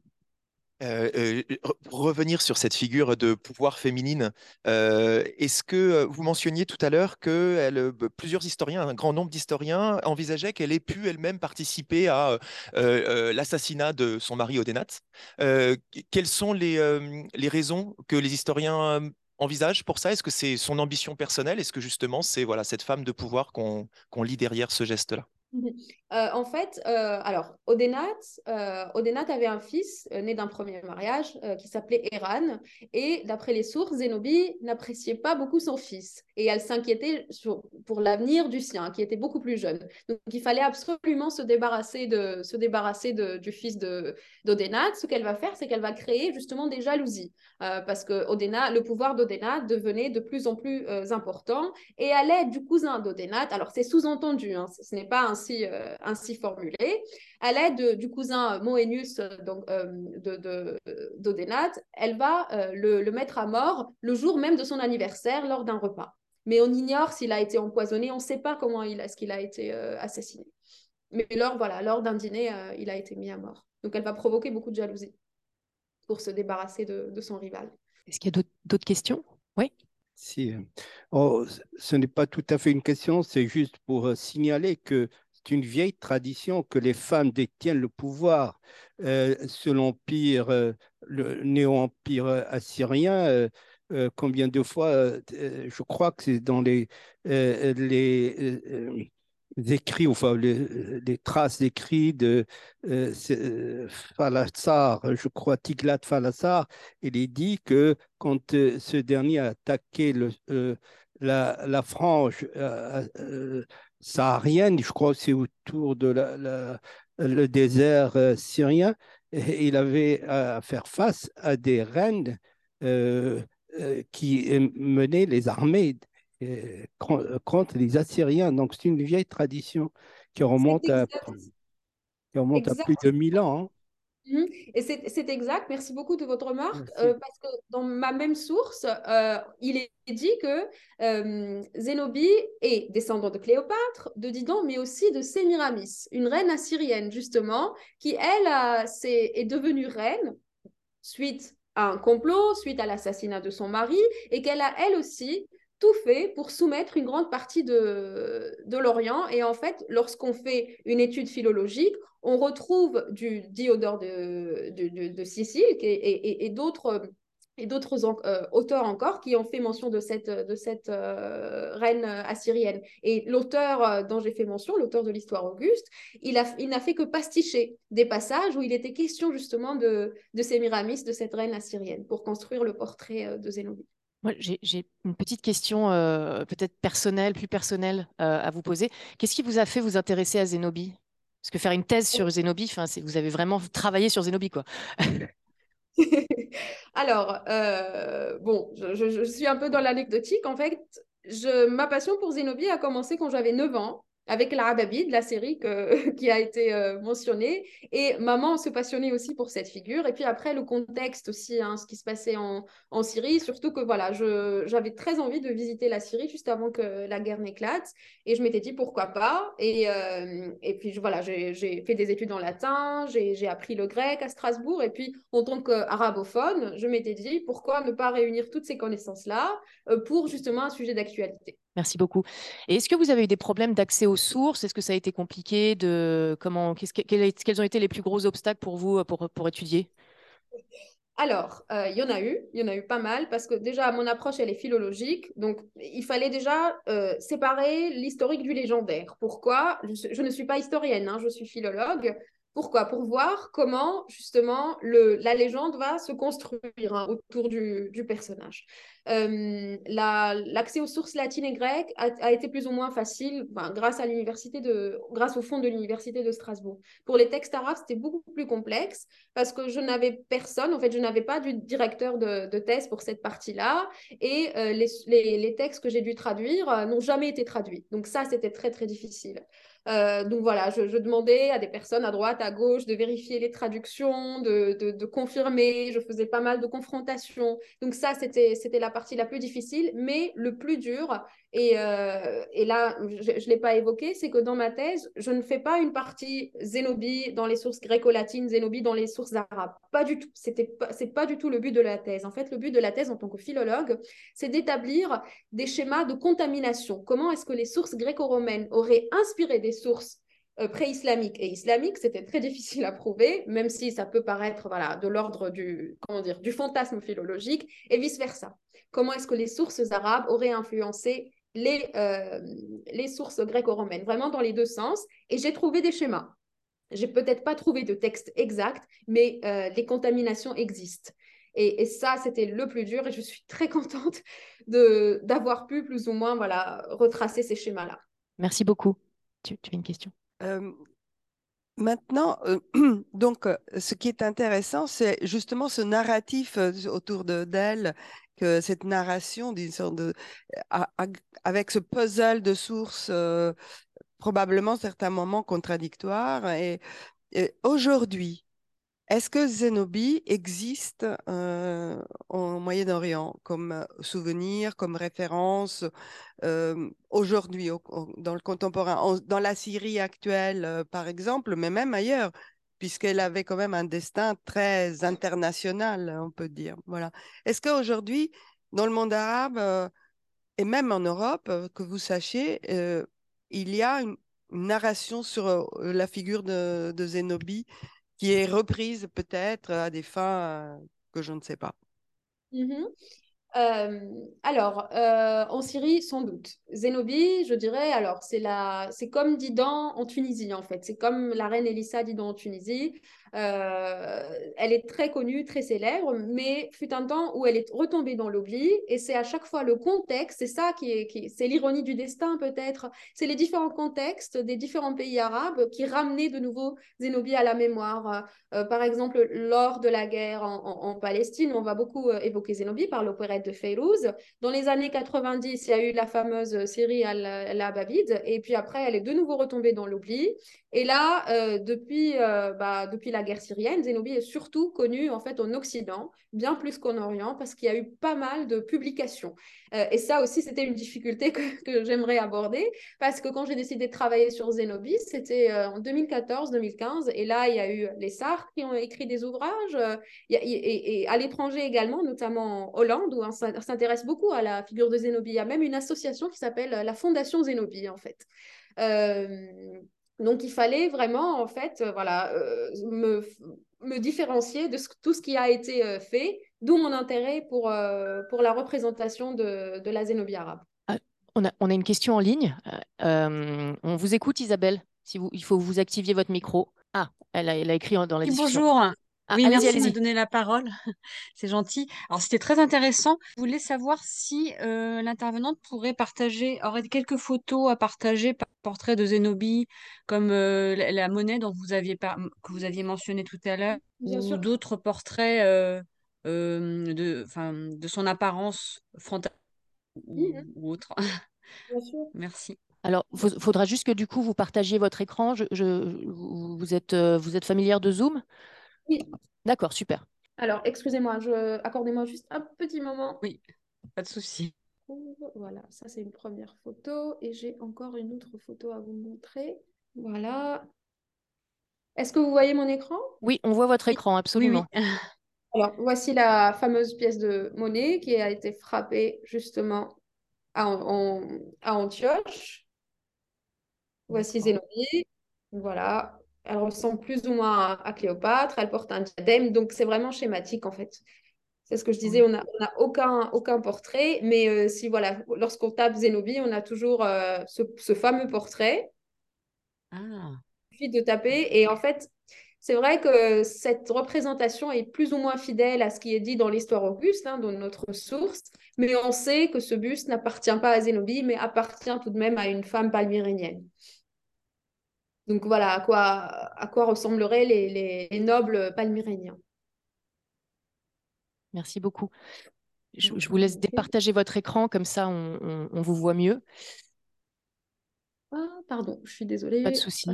D: Euh, euh, revenir sur cette figure de pouvoir féminine, euh, est-ce que vous mentionniez tout à l'heure que plusieurs historiens, un grand nombre d'historiens envisageaient qu'elle ait pu elle-même participer à l'assassinat de son mari Odenat Quelles sont les, les, raisons que les historiens envisagent pour ça? Est-ce que c'est son ambition personnelle? Est-ce que justement c'est voilà, cette femme de pouvoir qu'on lit derrière ce geste-là?
B: Euh, en fait, euh, alors, Odenat, euh, avait un fils né d'un premier mariage qui s'appelait Eran. Et d'après les sources, Zénobie n'appréciait pas beaucoup son fils. Et elle s'inquiétait pour l'avenir du sien, qui était beaucoup plus jeune. Donc, il fallait absolument se débarrasser, de, se débarrasser de, du fils d'Odenat. Ce qu'elle va faire, c'est qu'elle va créer justement des jalousies. parce que le pouvoir d'Odenat devenait de plus en plus important. Et à l'aide du cousin d'Odenat, alors c'est sous-entendu, hein, ce n'est pas ainsi ainsi formulé. À l'aide du cousin Moenius donc, euh, de, d'Odenat, elle va euh, le, mettre à mort le jour même de son anniversaire lors d'un repas. Mais on ignore s'il a été empoisonné, on ne sait pas comment il est-ce qu'il a été euh, assassiné. Mais lors, voilà, lors d'un dîner, il a été mis à mort. Donc elle va provoquer beaucoup de jalousie pour se débarrasser de, son rival.
C: Est-ce qu'il y a d'autres questions? Oui
F: si. Oh, ce n'est pas tout à fait une question, c'est juste pour signaler que une vieille tradition que les femmes détiennent le pouvoir euh, l'empire, euh, le néo-empire assyrien. Euh, combien de fois, je crois que c'est dans les, écrits, enfin les, traces d'écrits de Falassar, je crois Tiglat Falassar, il est dit que quand ce dernier a attaqué la, la, frange saharienne, je crois que c'est autour de la, le désert euh, syrien, et il avait à faire face à des reines euh, euh, qui menaient les armées contre les Assyriens. Donc c'est une vieille tradition qui remonte, à, qui remonte à plus de 1000 ans. Hein.
B: Mmh. Et c'est exact, merci beaucoup de votre remarque, euh, parce que dans ma même source, euh, il est dit que euh, Zénobie est descendant de Cléopâtre, de Didon, mais aussi de Sémiramis, une reine assyrienne, justement, qui, elle, est, est devenue reine suite à un complot, suite à l'assassinat de son mari, et qu'elle a, elle aussi, tout fait pour soumettre une grande partie de, de l'Orient. Et en fait, lorsqu'on fait une étude philologique, on retrouve du Diodore de, de, Sicile et, et, d'autres et d'autres euh, auteurs encore qui ont fait mention de cette, de cette euh, reine assyrienne. Et l'auteur euh, dont j'ai fait mention, l'auteur de l'histoire Auguste, il, a, il n'a fait que pasticher des passages où il était question justement de, de Sémiramis, de cette reine assyrienne, pour construire le portrait de Zénobie.
C: Moi, j'ai une petite question euh, peut-être personnelle, plus personnelle euh, à vous poser. Qu'est-ce qui vous a fait vous intéresser à Zénobie Parce que faire une thèse sur Zénobie, vous avez vraiment travaillé sur Zénobie, quoi. [laughs]
B: Alors, euh, bon, je, suis un peu dans l'anecdotique. En fait, ma passion pour Zénobie a commencé quand j'avais 9 ans avec la de la série [laughs] qui a été euh, mentionnée. Et maman se passionnait aussi pour cette figure. Et puis après, le contexte aussi, hein, ce qui se passait en, en Syrie, surtout que voilà, j'avais très envie de visiter la Syrie juste avant que la guerre n'éclate. Et je m'étais dit pourquoi pas? Et, euh, et puis voilà, j'ai fait des études en latin, j'ai appris le grec à Strasbourg. Et puis en tant qu'arabophone, je m'étais dit pourquoi ne pas réunir toutes ces connaissances-là euh, pour justement un sujet d'actualité?
C: Merci beaucoup. Et est-ce que vous avez eu des problèmes d'accès aux sources? Est-ce que ça a été compliqué de comment quels ont été les plus gros obstacles pour vous euh, pour, pour étudier?
B: Alors, euh, il y en a eu, il y en a eu pas mal, parce que déjà, mon approche, elle est philologique, donc il fallait déjà euh, séparer l'historique du légendaire. Pourquoi? Je, ne suis pas historienne, hein, je suis philologue, pourquoi? Pour voir comment justement le, la légende va se construire hein, autour du, du personnage. Euh, l'accès aux sources latines et grecques a, été plus ou moins facile grâce à de, grâce au fond de l'université de Strasbourg. Pour les textes arabes, c'était beaucoup plus complexe parce que je n'avais personne, en fait, je n'avais pas du directeur de, thèse pour cette partie-là et euh, les, les, les, textes que j'ai dû traduire euh, n'ont jamais été traduits. Donc ça, c'était très très difficile. Euh, donc voilà, je, demandais à des personnes à droite, à gauche de vérifier les traductions, de, de, confirmer. Je faisais pas mal de confrontations. Donc ça, c'était la partie la plus difficile, mais le plus dur, et, euh, et là, je ne l'ai pas évoqué, c'est que dans ma thèse, je ne fais pas une partie Zénobie dans les sources gréco-latines, Zénobie dans les sources arabes. Pas du tout. Ce n'est pas, pas du tout le but de la thèse. En fait, le but de la thèse en tant que philologue, c'est d'établir des schémas de contamination. Comment est-ce que les sources gréco-romaines auraient inspiré des sources euh, pré-islamiques? Et islamiques, c'était très difficile à prouver, même si ça peut paraître voilà, de l'ordre du, comment dire, du fantasme philologique, et vice-versa. Comment est-ce que les sources arabes auraient influencé les, les sources gréco-romaines, vraiment dans les deux sens. Et j'ai trouvé des schémas. J'ai peut-être pas trouvé de texte exact, mais les contaminations existent. Et, ça, c'était le plus dur et je suis très contente d'avoir pu plus ou moins voilà, retracer ces schémas-là.
C: Merci beaucoup. Tu, tu as une question
A: Maintenant, [clears throat] donc, ce qui est intéressant, c'est justement ce narratif autour d'elle, cette narration avec ce puzzle de sources, probablement certains moments contradictoires. et aujourd'hui, est-ce que Zénobie existe euh, au Moyen-Orient comme euh, souvenir, comme référence euh, aujourd'hui, dans le contemporain, dans la Syrie actuelle, par exemple, mais même ailleurs, puisqu'elle avait quand même un destin très international, on peut dire. Voilà. Est-ce qu'aujourd'hui, dans le monde arabe et même en Europe, que vous sachiez, il y a une, narration sur la figure de, de Zénobie qui est reprise peut-être à des fins euh, que je ne sais pas?
B: Mmh euh, alors, euh, en Syrie, sans doute. Zénobie, je dirais, alors, c'est la... comme Didan en Tunisie, en fait. C'est comme la reine Elissa Didan en Tunisie. Euh, elle est très connue, très célèbre, mais fut un temps où elle est retombée dans l'oubli, et c'est à chaque fois le contexte, c'est ça qui est, c'est l'ironie du destin peut-être, c'est les différents contextes des différents pays arabes qui ramenaient de nouveau Zénobie à la mémoire. Euh, par exemple, lors de la guerre en, Palestine, on va beaucoup euh, évoquer Zénobie par l'opérette de Feyrouz. Dans les années 90, il y a eu la fameuse série Al-Ababid, et puis après, elle est de nouveau retombée dans l'oubli. Et là, euh, depuis, euh, bah, depuis la guerre syrienne, Zénobie est surtout connue en fait en Occident, bien plus qu'en Orient, parce qu'il y a eu pas mal de publications. Euh, et ça aussi, c'était une difficulté que, [laughs] j'aimerais aborder, parce que quand j'ai décidé de travailler sur Zénobie, c'était en 2014-2015, et là, il y a eu les SAR qui ont écrit des ouvrages, et, à l'étranger également, notamment en Hollande, où on s'intéresse beaucoup à la figure de Zénobie. Il y a même une association qui s'appelle la Fondation Zénobie, en fait. Donc, il fallait vraiment, en fait, euh, voilà, euh, me, me, différencier de tout ce qui a été euh, fait, d'où mon intérêt pour, pour la représentation de, de la Zénobie arabe.
C: Ah, on, a, on a une question en ligne. on vous écoute, Isabelle. Si vous, il faut que vous activiez votre micro. Ah, elle a, elle a écrit dans la discussion.
G: Bonjour. Ah, oui, merci de me donner la parole. [laughs] C'est gentil. Alors, c'était très intéressant. Je voulais savoir si euh, l'intervenante pourrait partager, aurait quelques photos à partager par portrait de Zénobie, comme euh, la, monnaie dont vous aviez que vous aviez mentionné tout à l'heure, ou d'autres portraits euh, de, de son apparence frontale ou, autre. [laughs] Merci.
C: Alors, il faudra juste que du coup, vous partagiez votre écran. Je, vous, êtes, vous êtes familière de Zoom?
B: Oui.
C: D'accord, super.
B: Alors, excusez-moi, je... accordez-moi juste un petit moment.
G: Oui, pas de souci.
B: Voilà, ça c'est une première photo et j'ai encore une autre photo à vous montrer. Voilà. Est-ce que vous voyez mon écran?
C: Oui, on voit votre écran, absolument. [laughs]
B: Alors, voici la fameuse pièce de monnaie qui a été frappée justement à, à Antioche. Voici Zénobie. Voilà, elle ressemble plus ou moins à, Cléopâtre, elle porte un diadème, donc c'est vraiment schématique en fait. C'est ce que je disais, on n'a aucun, aucun portrait, mais euh, si voilà, lorsqu'on tape Zénobie, on a toujours euh, ce, fameux portrait.
G: Ah.
B: Il suffit de taper, et en fait, c'est vrai que cette représentation est plus ou moins fidèle à ce qui est dit dans l'histoire Auguste, hein, dans notre source, mais on sait que ce buste n'appartient pas à Zénobie, mais appartient tout de même à une femme palmyrénienne. Donc voilà à quoi, à quoi ressembleraient les, nobles palmyréniens.
C: Merci beaucoup. Je, vous laisse départager votre écran, comme ça on, vous voit mieux.
B: Ah, pardon, je suis désolée.
C: Pas de souci.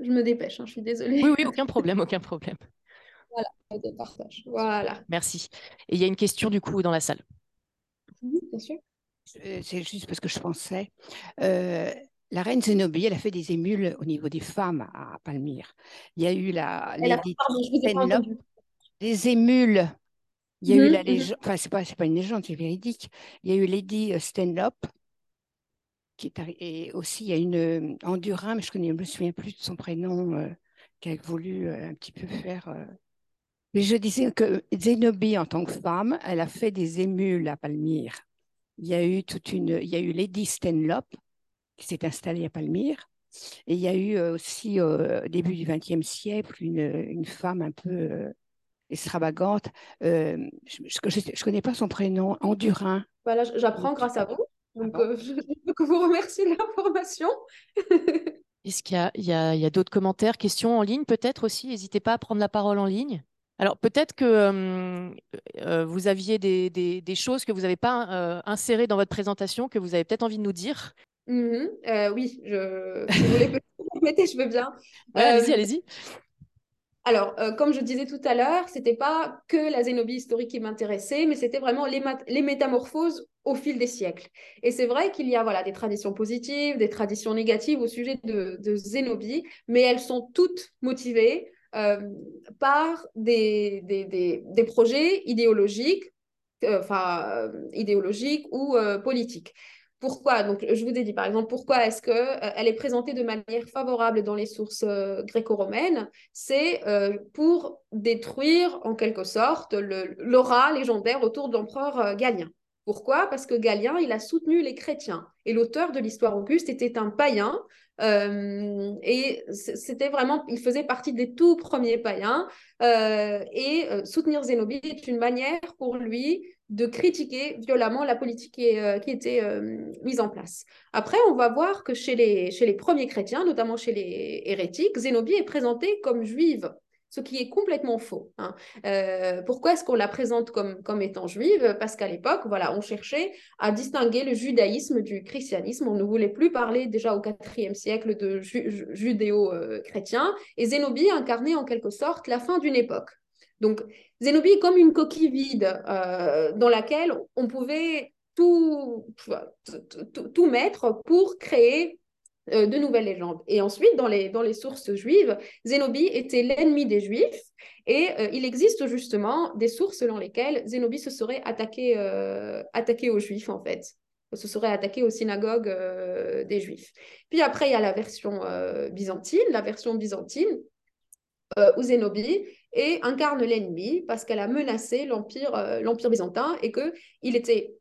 B: Je me dépêche, hein, je suis désolée.
C: Oui, oui, aucun problème, aucun problème.
B: Voilà, je départage. Voilà.
C: Merci. Et il y a une question du coup dans la salle.
B: Oui, bien sûr.
E: C'est juste parce que je pensais. Euh, la reine Zénobie, elle a fait des émules au niveau des femmes à Palmyre. Il y a eu la Lady des émules. Il y a eu mhm, la mhm. légende, enfin, c'est pas, pas une légende, c'est véridique. Il y a eu Lady euh, Stanlop, qui est et aussi il y a une euh, Endurin, mais je ne me souviens plus de son prénom, qui a voulu un petit peu faire Mais je disais que Zénobie, en tant que femme, elle a fait des émules à Palmyre. Il y a eu toute une, il y a eu Lady Stenlop qui s'est installée à Palmyre. Et il y a eu euh, aussi, euh, au début du XXe siècle, une, une, femme un peu euh, extravagante. je ne connais pas son prénom, Endurin.
B: Voilà, j'apprends grâce à vous. Donc, je peux vous remercier de l'information. [laughs]
C: Est-ce qu'il y a, il y a, a d'autres commentaires, questions en ligne peut-être aussi? N'hésitez pas à prendre la parole en ligne. Alors peut-être que vous aviez des, des, des, choses que vous n'avez pas insérées dans votre présentation, que vous avez peut-être envie de nous dire.
B: Mmh oui, je, si vous voulez mettez, je veux bien.
C: allez-y, allez-y.
B: Alors, comme je disais tout à l'heure, c'était pas que la Zénobie historique qui m'intéressait, mais c'était vraiment les, les, métamorphoses au fil des siècles. Et c'est vrai qu'il y a voilà, des traditions positives, des traditions négatives au sujet de, de Zénobie, mais elles sont toutes motivées euh, par des, des, des, projets idéologiques, euh, enfin, euh, idéologiques ou politiques. Pourquoi? Donc, je vous ai dit, par exemple, pourquoi est-ce qu'elle elle est présentée de manière favorable dans les sources gréco-romaines? C'est pour détruire, en quelque sorte, l'aura légendaire autour de l'empereur Galien. Pourquoi? Parce que Galien, il a soutenu les chrétiens. Et l'auteur de l'histoire Auguste était un païen. Euh, et c'était vraiment, il faisait partie des tout premiers païens. Euh, et euh, soutenir Zénobie est une manière pour lui de critiquer violemment la politique qui, qui était mise en place. Après, on va voir que chez les, chez les premiers chrétiens, notamment chez les hérétiques, Zénobie est présentée comme juive ce qui est complètement faux. Hein. Euh, pourquoi est-ce qu'on la présente comme, comme étant juive? Parce qu'à l'époque, voilà, on cherchait à distinguer le judaïsme du christianisme. On ne voulait plus parler déjà au IVe siècle de judéo-chrétien. Et Zénobie incarnait en quelque sorte la fin d'une époque. Donc, Zénobie est comme une coquille vide euh, dans laquelle on pouvait tout, mettre pour créer euh, de nouvelles légendes. Et ensuite, dans les, dans les sources juives, Zénobie était l'ennemi des Juifs et euh, il existe justement des sources selon lesquelles Zénobie se serait attaqué, attaqué aux Juifs en fait se serait attaqué aux synagogues des Juifs. Puis après, il y a la version byzantine, la version byzantine, où Zénobie et incarne l'ennemi parce qu'elle a menacé l'empire l'empire byzantin et qu'il était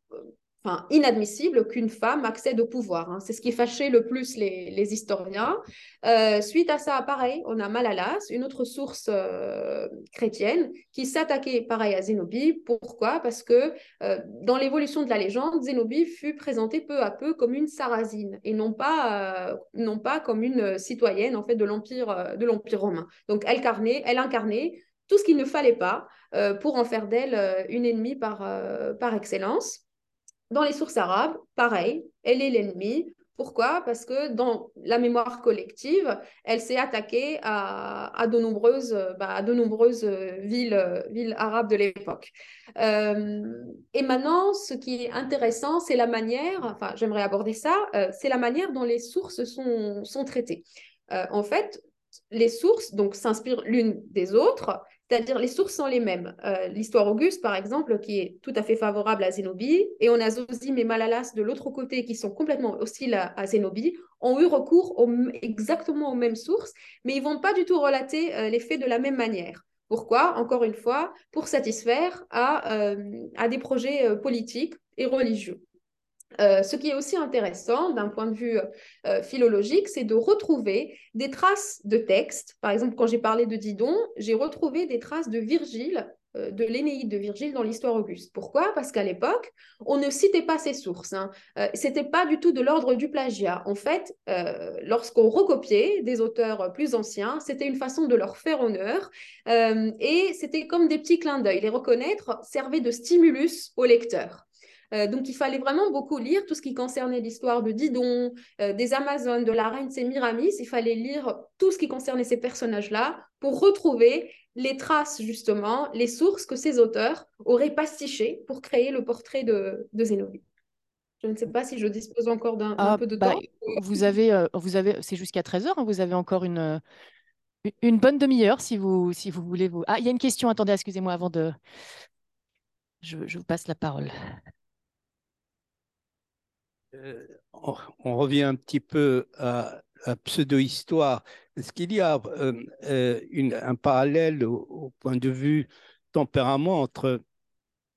B: inadmissible qu'une femme accède au pouvoir. Hein. C'est ce qui fâchait le plus les, historiens. Euh, suite à ça, pareil, on a Malalas, une autre source euh, chrétienne, qui s'attaquait pareil à Zénobie. Pourquoi? Parce que euh, dans l'évolution de la légende, Zénobie fut présentée peu à peu comme une sarrasine et non pas, non pas comme une citoyenne en fait de l'empire de l'empire romain. Donc elle incarnait, elle incarnait tout ce qu'il ne fallait pas pour en faire d'elle une ennemie par, par excellence. Dans les sources arabes, pareil, elle est l'ennemi. Pourquoi? Parce que dans la mémoire collective, elle s'est attaquée à, de nombreuses, bah, de nombreuses villes, villes arabes de l'époque. Euh, et maintenant, ce qui est intéressant, c'est la manière, enfin j'aimerais aborder ça, euh, c'est la manière dont les sources sont, sont traitées. Euh, en fait, les sources s'inspirent l'une des autres c'est-à-dire, les sources sont les mêmes. Euh, l'histoire Auguste, par exemple, qui est tout à fait favorable à Zénobie, et on a Zosime et Malalas de l'autre côté, qui sont complètement hostiles à, Zénobie, ont eu recours exactement aux mêmes sources, mais ils vont pas du tout relater euh, les faits de la même manière. Pourquoi? Encore une fois, pour satisfaire à, euh, à des projets politiques et religieux. Euh, ce qui est aussi intéressant d'un point de vue euh, philologique, c'est de retrouver des traces de textes. Par exemple, quand j'ai parlé de Didon, j'ai retrouvé des traces de Virgile, euh, de l'Énéide de Virgile dans l'histoire Auguste. Pourquoi? Parce qu'à l'époque, on ne citait pas ces sources. Hein. C'était pas du tout de l'ordre du plagiat. En fait, lorsqu'on recopiait des auteurs plus anciens, c'était une façon de leur faire honneur et c'était comme des petits clins d'œil. Les reconnaître servait de stimulus au lecteur. Euh, donc, il fallait vraiment beaucoup lire tout ce qui concernait l'histoire de Didon, euh, des Amazones, de la reine Sémiramis. Il fallait lire tout ce qui concernait ces personnages-là pour retrouver les traces, justement, les sources que ces auteurs auraient pastichées pour créer le portrait de, de Zénobie. Je ne sais pas si je dispose encore d'un
C: ah,
B: peu de
C: bah,
B: temps.
C: Vous avez, euh, vous avez c'est jusqu'à 13h, hein, vous avez encore une, une bonne demi-heure si vous, si vous voulez. Vous... Ah, il y a une question, attendez, excusez-moi avant de... Je, je vous passe la parole.
F: Euh, on, revient un petit peu à pseudo-histoire. Est-ce qu'il y a une, un parallèle au, point de vue tempérament entre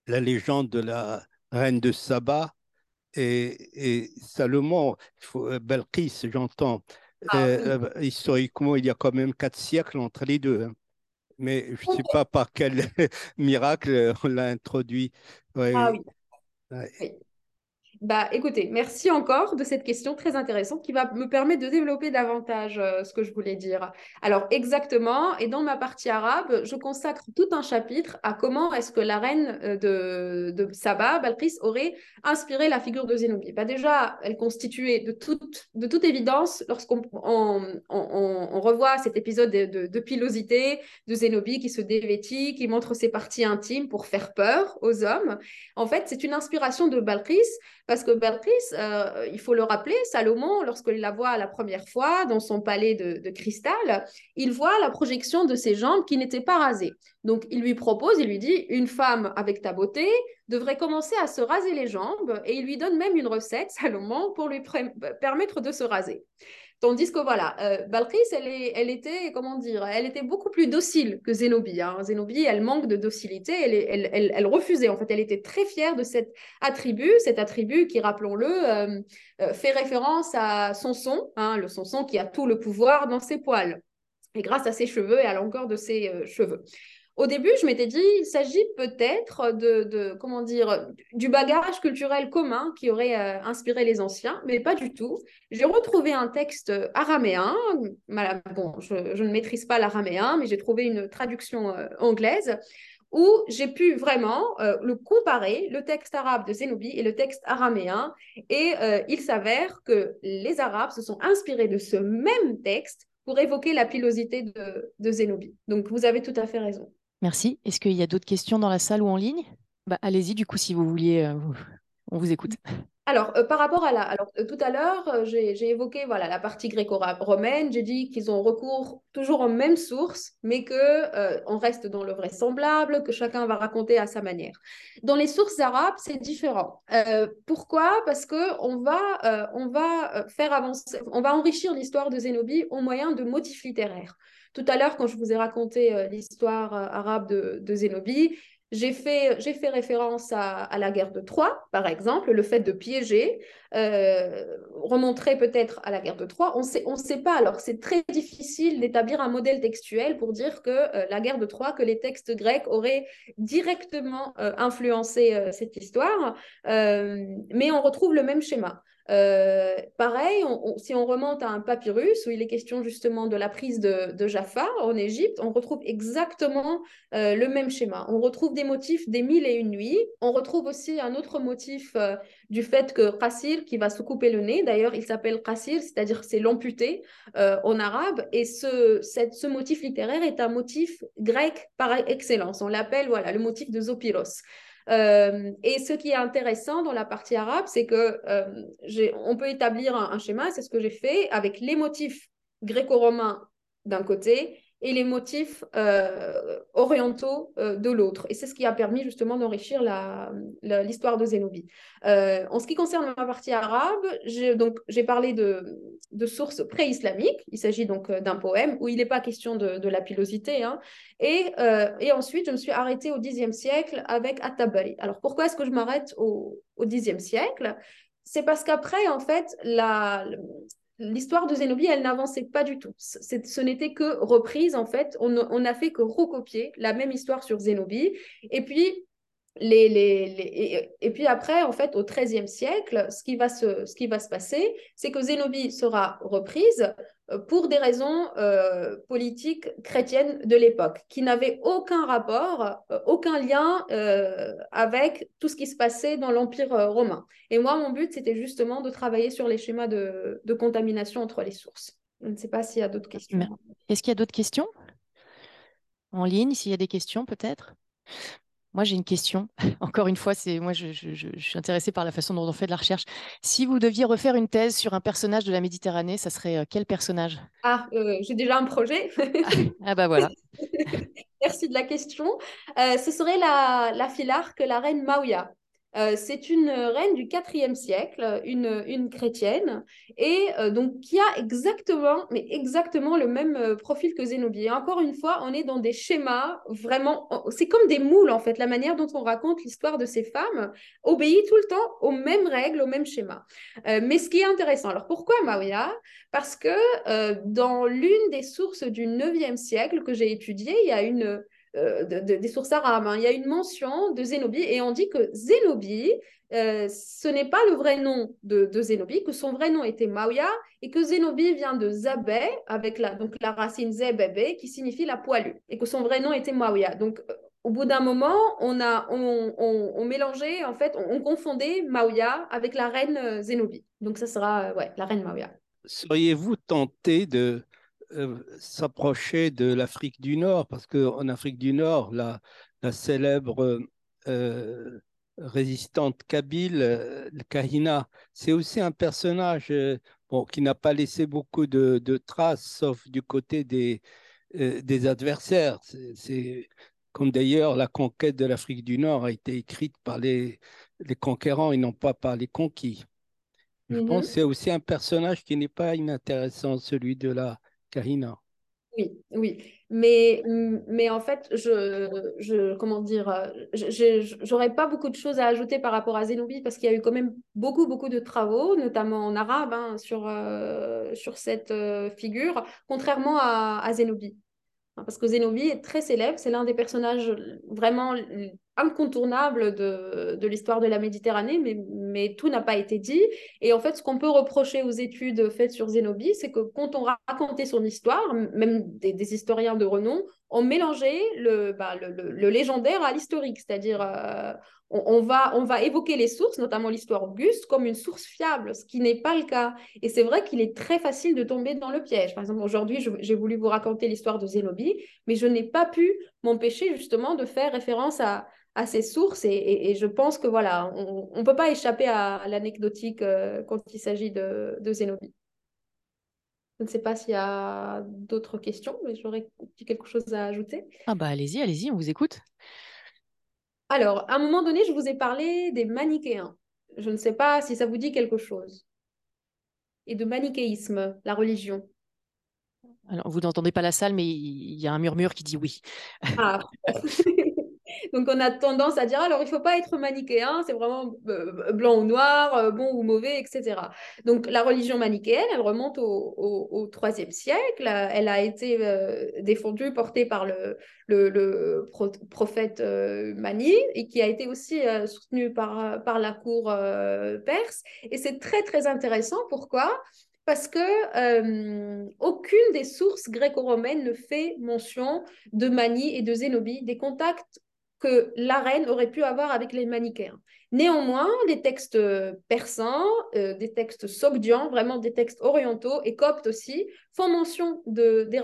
F: la légende de la reine de Saba et, et Salomon, Belkis, j'entends. Ah historiquement, il y a quand même quatre siècles entre les deux. Hein mais je ne sais pas par quel [laughs] miracle on l'a introduit.
B: Ah oui. oui. Bah, écoutez, merci encore de cette question très intéressante qui va me permettre de développer davantage euh, ce que je voulais dire. Alors, exactement, et dans ma partie arabe, je consacre tout un chapitre à comment est-ce que la reine euh, de, de Saba, Balkis, aurait inspiré la figure de Zénobie. Bah, déjà, elle constituait de toute, de toute évidence, lorsqu'on on, revoit cet épisode de, de, pilosité de Zénobie qui se dévêtit, qui montre ses parties intimes pour faire peur aux hommes, en fait, c'est une inspiration de Balkis parce que Béatrice, euh, il faut le rappeler, Salomon, lorsqu'il la voit la première fois dans son palais de, cristal, il voit la projection de ses jambes qui n'étaient pas rasées. Donc il lui propose, il lui dit, une femme avec ta beauté devrait commencer à se raser les jambes et il lui donne même une recette, [laughs] Salomon, pour lui permettre de se raser. Tandis que voilà, euh, elle, était, comment dire, elle était beaucoup plus docile que Zénobie. Hein. Zénobie, elle manque de docilité, elle, refusait. En fait, elle était très fière de cet attribut, cet attribut qui, rappelons-le, euh, euh, fait référence à Samson, hein, le Samson qui a tout le pouvoir dans ses poils, et grâce à ses cheveux et à longueur de ses cheveux. Au début, je m'étais dit, il s'agit peut-être de, comment dire, du bagage culturel commun qui aurait euh, inspiré les anciens, mais pas du tout. J'ai retrouvé un texte araméen. Bon, je, ne maîtrise pas l'araméen, mais j'ai trouvé une traduction euh, anglaise où j'ai pu vraiment euh, le comparer, le texte arabe de Zénobie et le texte araméen. Et il s'avère que les Arabes se sont inspirés de ce même texte pour évoquer la pilosité de, de Zénobie. Donc, vous avez tout à fait raison.
C: Merci. Est-ce qu'il y a d'autres questions dans la salle ou en ligne? Bah, Allez-y, du coup, si vous vouliez, euh, on vous écoute.
B: Alors, euh, par rapport à la... Alors, euh, tout à l'heure, j'ai évoqué voilà, la partie gréco-romaine. J'ai dit qu'ils ont recours toujours aux mêmes sources, mais qu'on reste dans le vraisemblable, que chacun va raconter à sa manière. Dans les sources arabes, c'est différent. pourquoi? Parce qu'on va, on va faire avancer, on va enrichir l'histoire de Zénobie au moyen de motifs littéraires. Tout à l'heure, quand je vous ai raconté euh, l'histoire euh, arabe de, Zénobie, j'ai fait, référence à, la guerre de Troie, par exemple, le fait de piéger euh, remonterait peut-être à la guerre de Troie. On ne sait pas. Alors, c'est très difficile d'établir un modèle textuel pour dire que la guerre de Troie, que les textes grecs auraient directement influencé cette histoire, mais on retrouve le même schéma. Euh, pareil, si on remonte à un papyrus où il est question justement de la prise de, Jaffa en Égypte, on retrouve exactement euh, le même schéma. On retrouve des motifs des mille et une nuits. On retrouve aussi un autre motif euh, du fait que Qassir qui va se couper le nez, d'ailleurs il s'appelle Qassir, c'est-à-dire c'est l'amputé en arabe, et ce, ce motif littéraire est un motif grec par excellence. On l'appelle voilà, le motif de Zopiros. Euh, et ce qui est intéressant dans la partie arabe, c'est que euh, on peut établir un, un schéma, c'est ce que j'ai fait, avec les motifs gréco-romains d'un côté et les motifs euh, orientaux euh, de l'autre. Et c'est ce qui a permis justement d'enrichir l'histoire de Zénobie. Euh, en ce qui concerne ma partie arabe, j'ai parlé de, de sources pré-islamiques. Il s'agit donc d'un poème où il n'est pas question de, de la pilosité. Hein. Et, et, ensuite, je me suis arrêtée au Xe siècle avec At-Tabari. Alors pourquoi est-ce que je m'arrête au, au Xe siècle? C'est parce qu'après, en fait, la, l'histoire de Zénobie, elle n'avançait pas du tout. Ce n'était que reprise, en fait. On n'a fait que recopier la même histoire sur Zénobie. Et puis, les, les, et, puis après, en fait, au XIIIe siècle, ce qui va se, ce qui va se passer, c'est que Zénobie sera reprise pour des raisons euh, politiques chrétiennes de l'époque, qui n'avaient aucun rapport, euh, aucun lien avec tout ce qui se passait dans l'Empire romain. Et moi, mon but, c'était justement de travailler sur les schémas de, de contamination entre les sources. Je ne sais pas s'il y a d'autres questions.
C: Est-ce qu'il y a d'autres questions? En ligne S'il y a des questions, peut-être? Moi, j'ai une question. [laughs] Encore une fois, c'est moi, je, suis intéressée par la façon dont on fait de la recherche. Si vous deviez refaire une thèse sur un personnage de la Méditerranée, ça serait euh, quel personnage?
B: Ah, euh, j'ai déjà un projet. [laughs]
C: ah bah voilà.
B: Merci de la question. Euh, ce serait la, la filarque, la reine Maouya. Euh, c'est une reine du IVe siècle, une, une chrétienne, et euh, donc qui a exactement, mais exactement le même euh, profil que Zénobie. Et encore une fois, on est dans des schémas vraiment, c'est comme des moules en fait, la manière dont on raconte l'histoire de ces femmes obéit tout le temps aux mêmes règles, aux mêmes schémas. mais ce qui est intéressant, alors pourquoi Maouya Parce que dans l'une des sources du IXe siècle que j'ai étudiée, il y a une euh, des sources arabes. Hein. Il y a une mention de Zénobie et on dit que Zénobie, euh, ce n'est pas le vrai nom de, de, Zénobie, que son vrai nom était Maouya et que Zénobie vient de Zabé, avec la, donc la racine Zébébé, qui signifie la poilue, et que son vrai nom était Maouya. Donc, euh, au bout d'un moment, on, a, on, on, mélangeait, en fait, on, confondait Maouya avec la reine Zénobie. Donc, ça sera ouais, la reine Maouya.
F: Seriez-vous tenté de euh, s'approcher de l'Afrique du Nord, parce qu'en Afrique du Nord, la, la célèbre euh, résistante kabyle, euh, Kahina, c'est aussi un personnage bon, qui n'a pas laissé beaucoup de, de, traces, sauf du côté des, des adversaires. C'est comme d'ailleurs la conquête de l'Afrique du Nord a été écrite par les, les conquérants et non pas par les conquis. Je pense mm-hmm. que c'est aussi un personnage qui n'est pas inintéressant, celui de la Karina.
B: Oui, oui. Mais, mais en fait, je, je comment dire, j'aurais pas beaucoup de choses à ajouter par rapport à Zénobie parce qu'il y a eu quand même beaucoup, beaucoup de travaux, notamment en arabe, hein, sur, euh, sur cette euh, figure, contrairement à, à Zénobie. Parce que Zénobie est très célèbre, c'est l'un des personnages vraiment incontournables de, de l'histoire de la Méditerranée, mais, mais tout n'a pas été dit. Et en fait, ce qu'on peut reprocher aux études faites sur Zénobie, c'est que quand on racontait son histoire, même des, historiens de renom, on mélangeait le, bah, le, le, légendaire à l'historique, c'est-à-dire euh, on, va, on va évoquer les sources, notamment l'histoire Auguste, comme une source fiable, ce qui n'est pas le cas. Et c'est vrai qu'il est très facile de tomber dans le piège. Par exemple, aujourd'hui, j'ai voulu vous raconter l'histoire de Zénobie, mais je n'ai pas pu m'empêcher justement de faire référence à, à ces sources. Et, je pense que voilà, on ne peut pas échapper à, l'anecdotique euh, quand il s'agit de, de Zénobie. Je ne sais pas s'il y a d'autres questions, mais j'aurais quelque chose à ajouter.
C: Ah bah allez-y, allez-y, on vous écoute.
B: Alors, à un moment donné, je vous ai parlé des manichéens. Je ne sais pas si ça vous dit quelque chose. Et de manichéisme, la religion.
C: Vous n'entendez pas la salle, mais il y a un murmure qui dit oui. Ah. [laughs]
B: Donc, on a tendance à dire, alors, il ne faut pas être manichéen, c'est vraiment euh, blanc ou noir, euh, bon ou mauvais, etc. Donc, la religion manichéenne, elle remonte au, IIIe siècle. Elle a été euh, défendue, portée par le, le, prophète Mani, et qui a été aussi soutenue par, par la cour perse. Et c'est très, très intéressant. Pourquoi? Parce que aucune des sources gréco-romaines ne fait mention de Mani et de Zénobie, des contacts que la reine aurait pu avoir avec les manichéens. Néanmoins, les textes persans, euh, des textes sogdians, vraiment des textes orientaux et coptes aussi, font mention des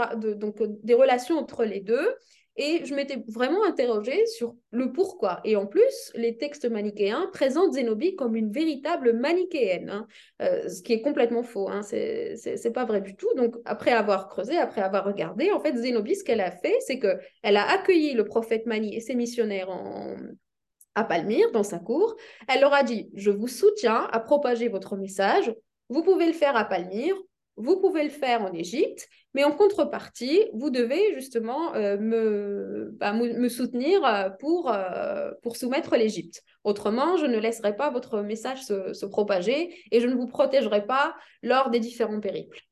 B: relations entre les deux. Et je m'étais vraiment interrogée sur le pourquoi. Et en plus, les textes manichéens présentent Zénobie comme une véritable manichéenne, hein. euh, ce qui est complètement faux. Hein. C'est pas vrai du tout. Donc, après avoir creusé, après avoir regardé, en fait, Zénobie, ce qu'elle a fait, c'est qu'elle a accueilli le prophète Mani et ses missionnaires en, à Palmyre, dans sa cour. Elle leur a dit Je vous soutiens à propager votre message. Vous pouvez le faire à Palmyre, vous pouvez le faire en Égypte, mais en contrepartie, vous devez justement euh, bah, me, me, soutenir euh, pour, euh, pour soumettre l'Égypte. Autrement, je ne laisserai pas votre message se, propager et je ne vous protégerai pas lors des différents périples.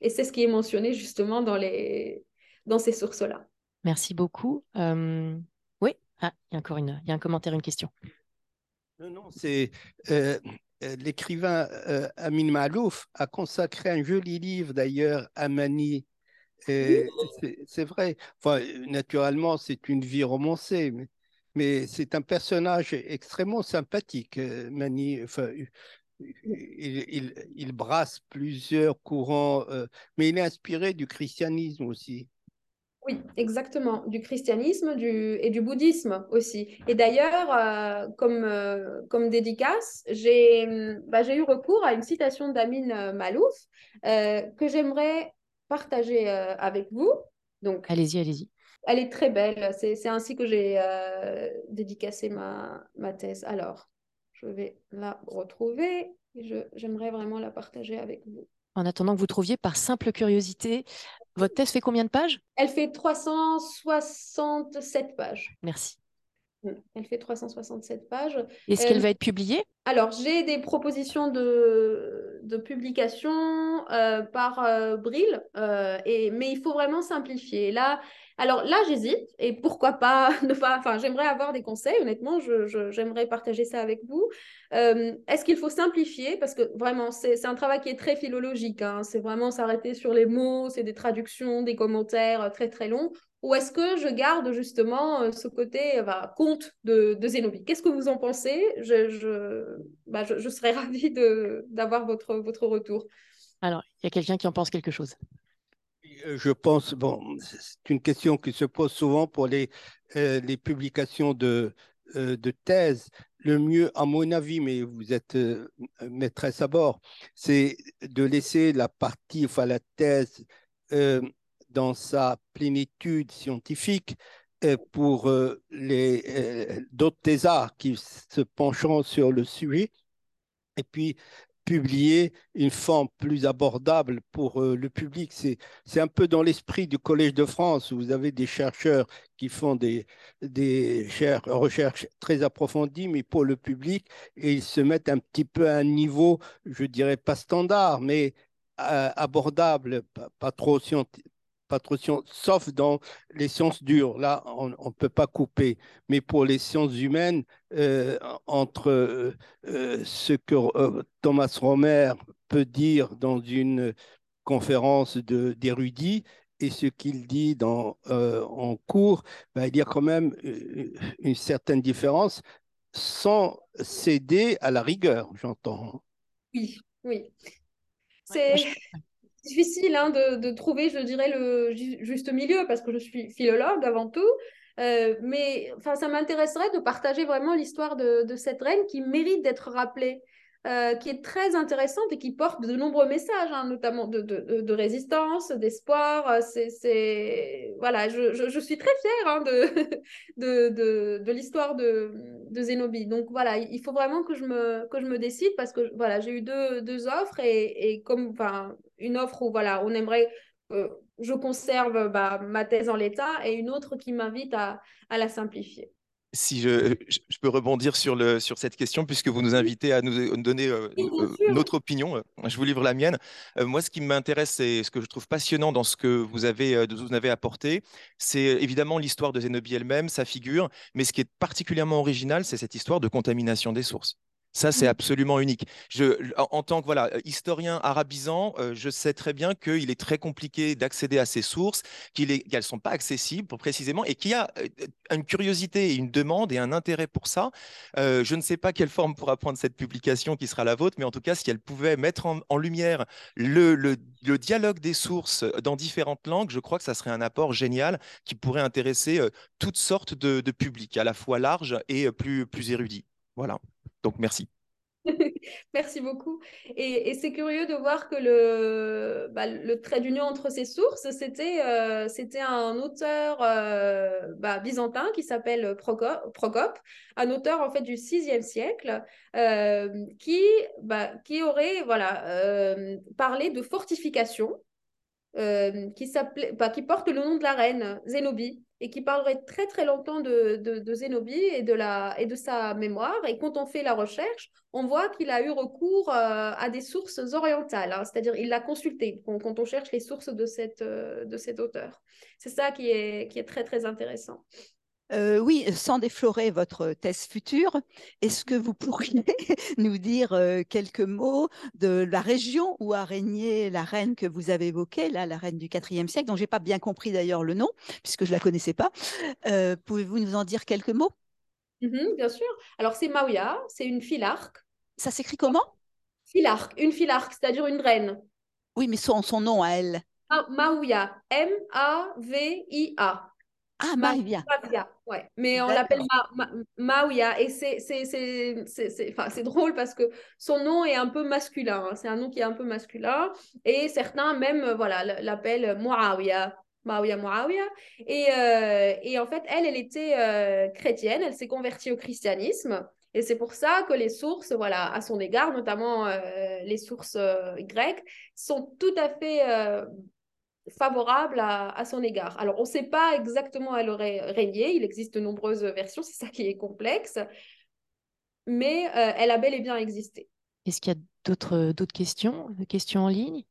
B: Et c'est ce qui est mentionné justement dans, les, dans ces sources-là.
C: Merci beaucoup. Oui, ah, il y a encore une, il y a un commentaire, une question.
F: Non, non, c'est euh, l'écrivain euh, Amin Malouf a consacré un joli livre d'ailleurs à Mani. C'est vrai. Enfin, naturellement, c'est une vie romancée, mais, c'est un personnage extrêmement sympathique, euh, Mani. Enfin, il, brasse plusieurs courants, mais il est inspiré du christianisme aussi.
B: Oui, exactement, du christianisme du, et du bouddhisme aussi. Et d'ailleurs, euh, comme, euh, comme dédicace, j'ai bah, eu recours à une citation d'Amin euh, Malouf que j'aimerais partager avec vous.
C: Donc, allez-y, allez-y.
B: Elle est très belle, c'est ainsi que j'ai dédicacé ma, ma thèse. Alors, je vais la retrouver. J'aimerais vraiment la partager avec vous.
C: En attendant que vous trouviez, par simple curiosité, votre thèse fait combien de pages?
B: Elle fait 367 pages.
C: Merci.
B: Elle fait 367 pages.
C: Est-ce qu'elle va être publiée?
B: Alors, j'ai des propositions de, de publication euh, par euh, Brill, euh, et, mais il faut vraiment simplifier. Là, alors là, j'hésite, et pourquoi pas [laughs] ne pas. Enfin, j'aimerais avoir des conseils, honnêtement, j'aimerais partager ça avec vous. Est-ce qu'il faut simplifier? Parce que vraiment, c'est un travail qui est très philologique. Hein. C'est vraiment s'arrêter sur les mots, c'est des traductions, des commentaires très très longs ou est-ce que je garde justement euh, ce côté bah, conte de, de Zénobie Qu'est-ce que vous en pensez? Je, je, bah, je, serais [laughs] ravie d'avoir votre, votre retour.
C: Alors, il y a quelqu'un qui en pense quelque chose
F: euh, je pense, bon, c'est une question qui se pose souvent pour les, euh, les publications de, de thèses. Le mieux, à mon avis, mais vous êtes maîtresse à bord, c'est de laisser la partie, enfin la thèse, dans sa plénitude scientifique pour euh, les euh, d'autres thésards qui se pencheront sur le sujet, et puis publier une forme plus abordable pour euh, le public. C'est un peu dans l'esprit du Collège de France, où vous avez des chercheurs qui font des, des recherches très approfondies, mais pour le public, et ils se mettent un petit peu à un niveau, je dirais pas standard, mais abordable, pas, pas trop scientifique patrocion, sauf dans les sciences dures. Là, on ne peut pas couper. Mais pour les sciences humaines, euh, entre euh, euh, ce que Thomas Romer peut dire dans une conférence d'érudits et ce qu'il dit dans, en cours, ben, il y a quand même une certaine différence sans céder à la rigueur, j'entends.
B: Oui, oui. C'est difficile hein, de, trouver, je dirais, le juste milieu parce que je suis philologue avant tout. Euh, mais ça m'intéresserait de partager vraiment l'histoire de, cette reine qui mérite d'être rappelée. Euh, qui est très intéressante et qui porte de nombreux messages, hein, notamment de, résistance, d'espoir. Euh, c'est, voilà, je, suis très fière hein, de, [laughs] l'histoire de, Zénobie. Donc voilà, il faut vraiment que je me, que je me décide parce que voilà, j'ai eu deux, offres et, comme une offre où voilà, on aimerait que je conserve bah, ma thèse en l'état et une autre qui m'invite à la simplifier
D: si je, je, peux rebondir sur, le, sur cette question, puisque vous nous invitez à nous donner euh, euh, notre opinion, euh, je vous livre la mienne. moi, ce qui m'intéresse et ce que je trouve passionnant dans ce que vous avez, vous avez apporté, c'est évidemment l'histoire de Zénobie elle-même, sa figure, mais ce qui est particulièrement original, c'est cette histoire de contamination des sources. Ça, c'est mmh. absolument unique. Je, en, tant que voilà, historien arabisant, euh, je sais très bien qu'il est très compliqué d'accéder à ces sources, qu'elles ne sont pas accessibles précisément, et qu'il y a une curiosité une demande et un intérêt pour ça. Euh, je ne sais pas quelle forme pourra prendre cette publication qui sera la vôtre, mais en tout cas, si elle pouvait mettre en, lumière le, le, dialogue des sources dans différentes langues, je crois que ça serait un apport génial qui pourrait intéresser toutes sortes de, de publics, à la fois larges et plus, plus érudits. Voilà. Donc, merci. [laughs]
B: Merci beaucoup. Et, c'est curieux de voir que le, bah, trait d'union entre ces sources, c'était euh, un auteur euh, bah, byzantin qui s'appelle Procope, un auteur en fait du 6e siècle, euh, qui, bah, qui aurait parlé de fortification, qui, qui porte le nom de la reine Zénobie et qui parlerait très très longtemps de, de, Zénobie et de, la, et de sa mémoire. Et quand on fait la recherche, on voit qu'il a eu recours euh, à des sources orientales, hein. c'est-à-dire il l'a consulté quand, on cherche les sources de, cette, euh, de cet auteur. C'est ça qui est, qui est très très intéressant.
E: Euh, oui, sans déflorer votre thèse future, est-ce que vous pourriez [laughs] nous dire euh, quelques mots de la région où a régné la reine que vous avez évoquée, là, la reine du IVe siècle, dont j'ai pas bien compris d'ailleurs le nom, puisque je la connaissais pas. Euh, pouvez-vous nous en dire quelques mots?
B: Mmh Bien sûr. Alors c'est Maouya, c'est une filarque.
E: Ça s'écrit comment?
B: Filarque, une filarque, c'est-à-dire une reine.
E: Oui, mais son, son nom à elle.
B: Maouya, M-A-V-I-A.
E: Ah, Maouya.
B: ouais. Mais on l'appelle Maouya. Et c'est, drôle parce que son nom est un peu masculin. Hein. C'est un nom qui est un peu masculin. Et certains même euh, voilà, l'appellent Muawiyah. Maouya Muawiyah. Et, euh, et en fait, elle, elle était euh, chrétienne. Elle s'est convertie au christianisme. Et c'est pour ça que les sources, voilà, à son égard, notamment les sources grecques, sont tout à fait favorables à, son égard. Alors, on ne sait pas exactement où elle aurait régné. Il existe de nombreuses versions, [laughs] c'est ça qui est complexe. Mais elle a bel et bien existé.
C: Est-ce qu'il y a d'autres questions, questions en ligne?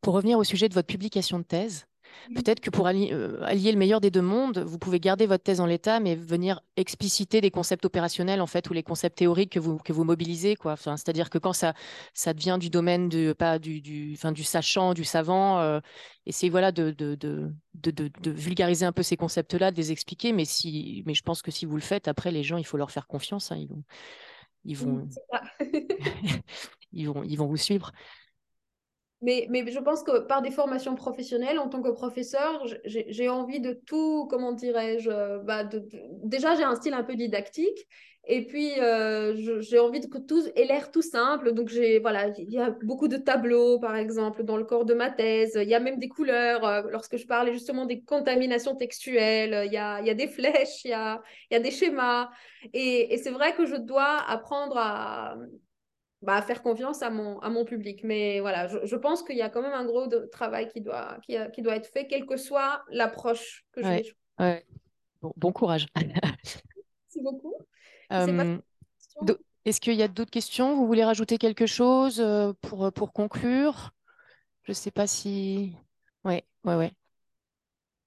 C: Pour revenir au sujet de votre publication de thèse, Peut-être que pour euh, allier, le meilleur des deux mondes, vous pouvez garder votre thèse en l'état, mais venir expliciter des concepts opérationnels en fait ou les concepts théoriques que vous, que vous mobilisez. Quoi. Enfin, c'est-à-dire que quand ça, ça devient du domaine du, pas du, du, enfin, du sachant, du savant, euh, essayez voilà, de, de, de, de, vulgariser un peu ces concepts-là, de les expliquer. Mais, si, mais je pense que si vous le faites, après, les gens, il faut leur faire confiance. Hein, ils, vont, ils, vont, [laughs] [laughs] ils, vont, ils vont vous suivre.
B: Mais, mais je pense que par des formations professionnelles, en tant que professeur, j'ai envie de tout, comment dirais-je, bah de, déjà j'ai un style un peu didactique, et puis euh, j'ai envie que tout ait l'air tout simple. Donc j'ai voilà, il y a beaucoup de tableaux par exemple dans le corps de ma thèse. Il y a même des couleurs. Euh, lorsque je parlais justement des contaminations textuelles, il y a, il y a des flèches, il y a, il y a des schémas. Et, et c'est vrai que je dois apprendre à, bah, faire confiance à mon, à mon public. Mais voilà, je, pense qu'il y a quand même un gros travail qui doit, qui, qui, doit être fait, quelle que soit l'approche que je
C: vais ouais. bon, bon, courage. [laughs]
B: Merci beaucoup.
C: Euh, est-ce qu'il y a d'autres questions? Vous voulez rajouter quelque chose euh, pour, pour conclure? Je ne sais pas si... Oui, oui, oui.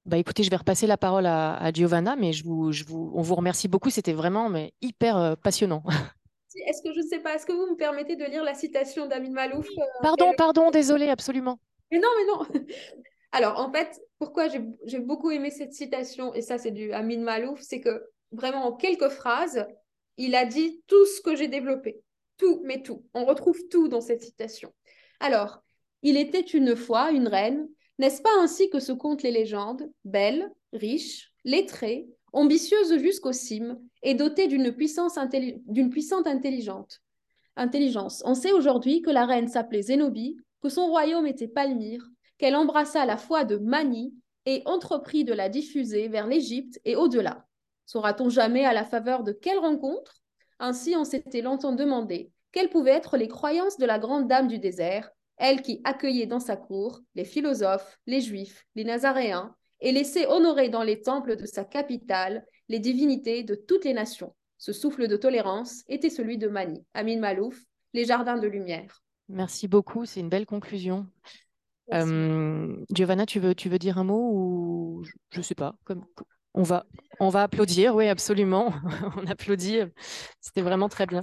C: Bah, écoutez, je vais repasser la parole à, à Giovanna, mais je vous, je vous, on vous remercie beaucoup. C'était vraiment mais, hyper euh, passionnant. [laughs]
B: Est-ce que je ne sais pas, est-ce que vous me permettez de lire la citation d'Amin Malouf euh,
C: Pardon, pardon, désolé, absolument.
B: Mais non, mais non. [laughs] Alors, en fait, pourquoi j'ai beaucoup aimé cette citation, et ça, c'est du Amin Malouf, c'est que vraiment, en quelques phrases, il a dit tout ce que j'ai développé. Tout, mais tout. On retrouve tout dans cette citation. Alors, il était une fois une reine. N'est-ce pas ainsi que se comptent les légendes Belle, riche, lettrée, ambitieuse jusqu'aux cimes et dotée d'une puissance d'une puissante intelligence. On sait aujourd'hui que la reine s'appelait Zénobie, que son royaume était Palmyre, qu'elle embrassa la foi de Mani et entreprit de la diffuser vers l'Égypte et au-delà. Saura-t-on jamais à la faveur de quelle rencontre? Ainsi on s'était longtemps demandé quelles pouvaient être les croyances de la grande dame du désert, elle qui accueillait dans sa cour les philosophes, les juifs, les nazaréens, et laissait honorer dans les temples de sa capitale les divinités de toutes les nations. Ce souffle de tolérance était celui de Mani, Amin Malouf, les jardins de lumière.
C: Merci beaucoup, c'est une belle conclusion. Euh, Giovanna, tu veux, tu veux dire un mot ou je ne sais pas comme... on, va, on va applaudir, oui, absolument. [laughs] on applaudit. C'était vraiment très bien.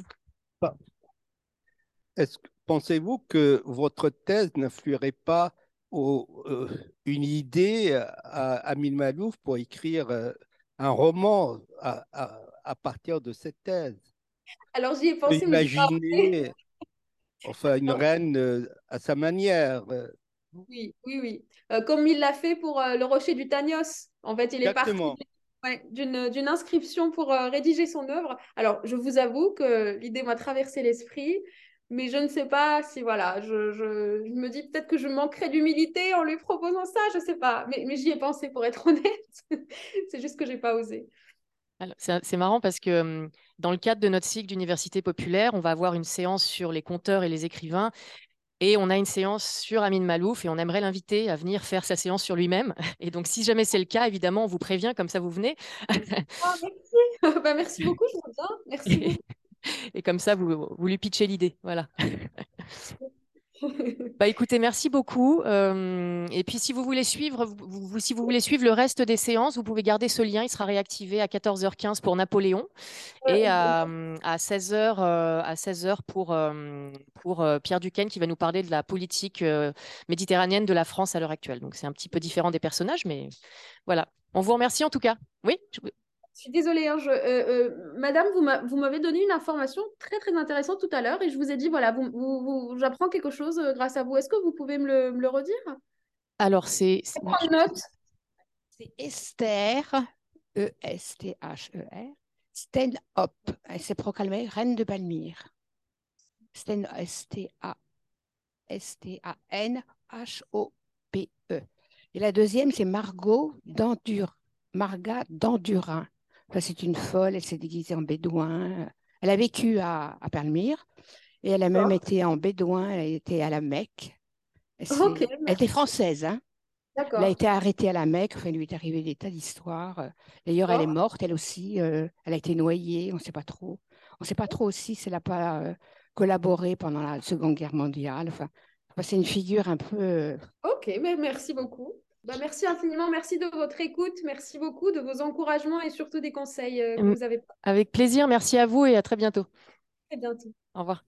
F: Est-ce pensez-vous que votre thèse n'influerait pas euh, une idée à Amin Malouf pour écrire euh, un roman à, partir de cette thèse.
B: Alors j'y ai pensé.
F: Imaginez, enfin, une reine euh, à sa manière.
B: Oui, oui, oui. comme il l'a fait pour le rocher du Tanios. En fait, il est parti d'une inscription pour rédiger son œuvre. Alors, je vous avoue que l'idée m'a traversé l'esprit mais je ne sais pas si, voilà, je, je, je me dis peut-être que je manquerais d'humilité en lui proposant ça, je ne sais pas. Mais, mais j'y ai pensé pour être [laughs] honnête. c'est juste que je n'ai pas osé.
C: C'est marrant parce que dans le cadre de notre cycle d'université populaire, on va avoir une séance sur les conteurs et les écrivains. Et on a une séance sur Amin Malouf et on aimerait l'inviter à venir faire sa séance sur lui-même. Et donc, si jamais c'est le cas, évidemment, on vous prévient, comme ça vous venez.
B: oh, merci. [laughs] bah, merci beaucoup, je vous Merci. [laughs]
C: Et comme ça, vous, vous lui pitchez l'idée. Voilà. [laughs] bah écoutez, merci beaucoup. Euh, et puis si vous voulez suivre, vous, si vous voulez suivre le reste des séances, vous pouvez garder ce lien. Il sera réactivé à 14h15 pour Napoléon et à, à 16h à 16h pour euh, pour euh, Pierre Duquesne qui va nous parler de la politique méditerranéenne de la France à l'heure actuelle. Donc c'est un petit peu différent des personnages, mais voilà. On vous remercie en tout cas. Oui.
B: Je suis désolée, hein, euh, euh, madame, vous m'avez donné une information très très intéressante tout à l'heure et je vous ai dit, voilà, vous, j'apprends quelque chose euh, grâce à vous. Est-ce que vous pouvez me le, redire?
C: Alors, c'est.
E: C'est Esther, E-S-T-H-E-R, Sten-Hop. Elle s'est proclamée reine de Palmyre. Sten, S-T-A, S-T-A-N-H-O-P-E. Et la deuxième, c'est Margot Dendur, Marga Dendurin. Enfin, c'est une folle, elle s'est déguisée en bédouin. Elle a vécu à, à Palmyre et elle a même été en bédouin, elle a été à la Mecque. Elle, elle était française, hein elle a été arrêtée à la Mecque, enfin, il lui est arrivé des tas d'histoires. D'ailleurs, elle est morte, elle aussi. elle a été noyée, on ne sait pas trop. On ne sait pas trop aussi si elle n'a pas collaboré pendant la Seconde Guerre mondiale. Enfin, c'est une figure un peu.
B: Ok, mais merci beaucoup. Bah, merci infiniment, merci de votre écoute, merci beaucoup de vos encouragements et surtout des conseils que vous avez.
C: Avec plaisir, merci à vous et à très bientôt.
B: À très bientôt.
C: Au revoir.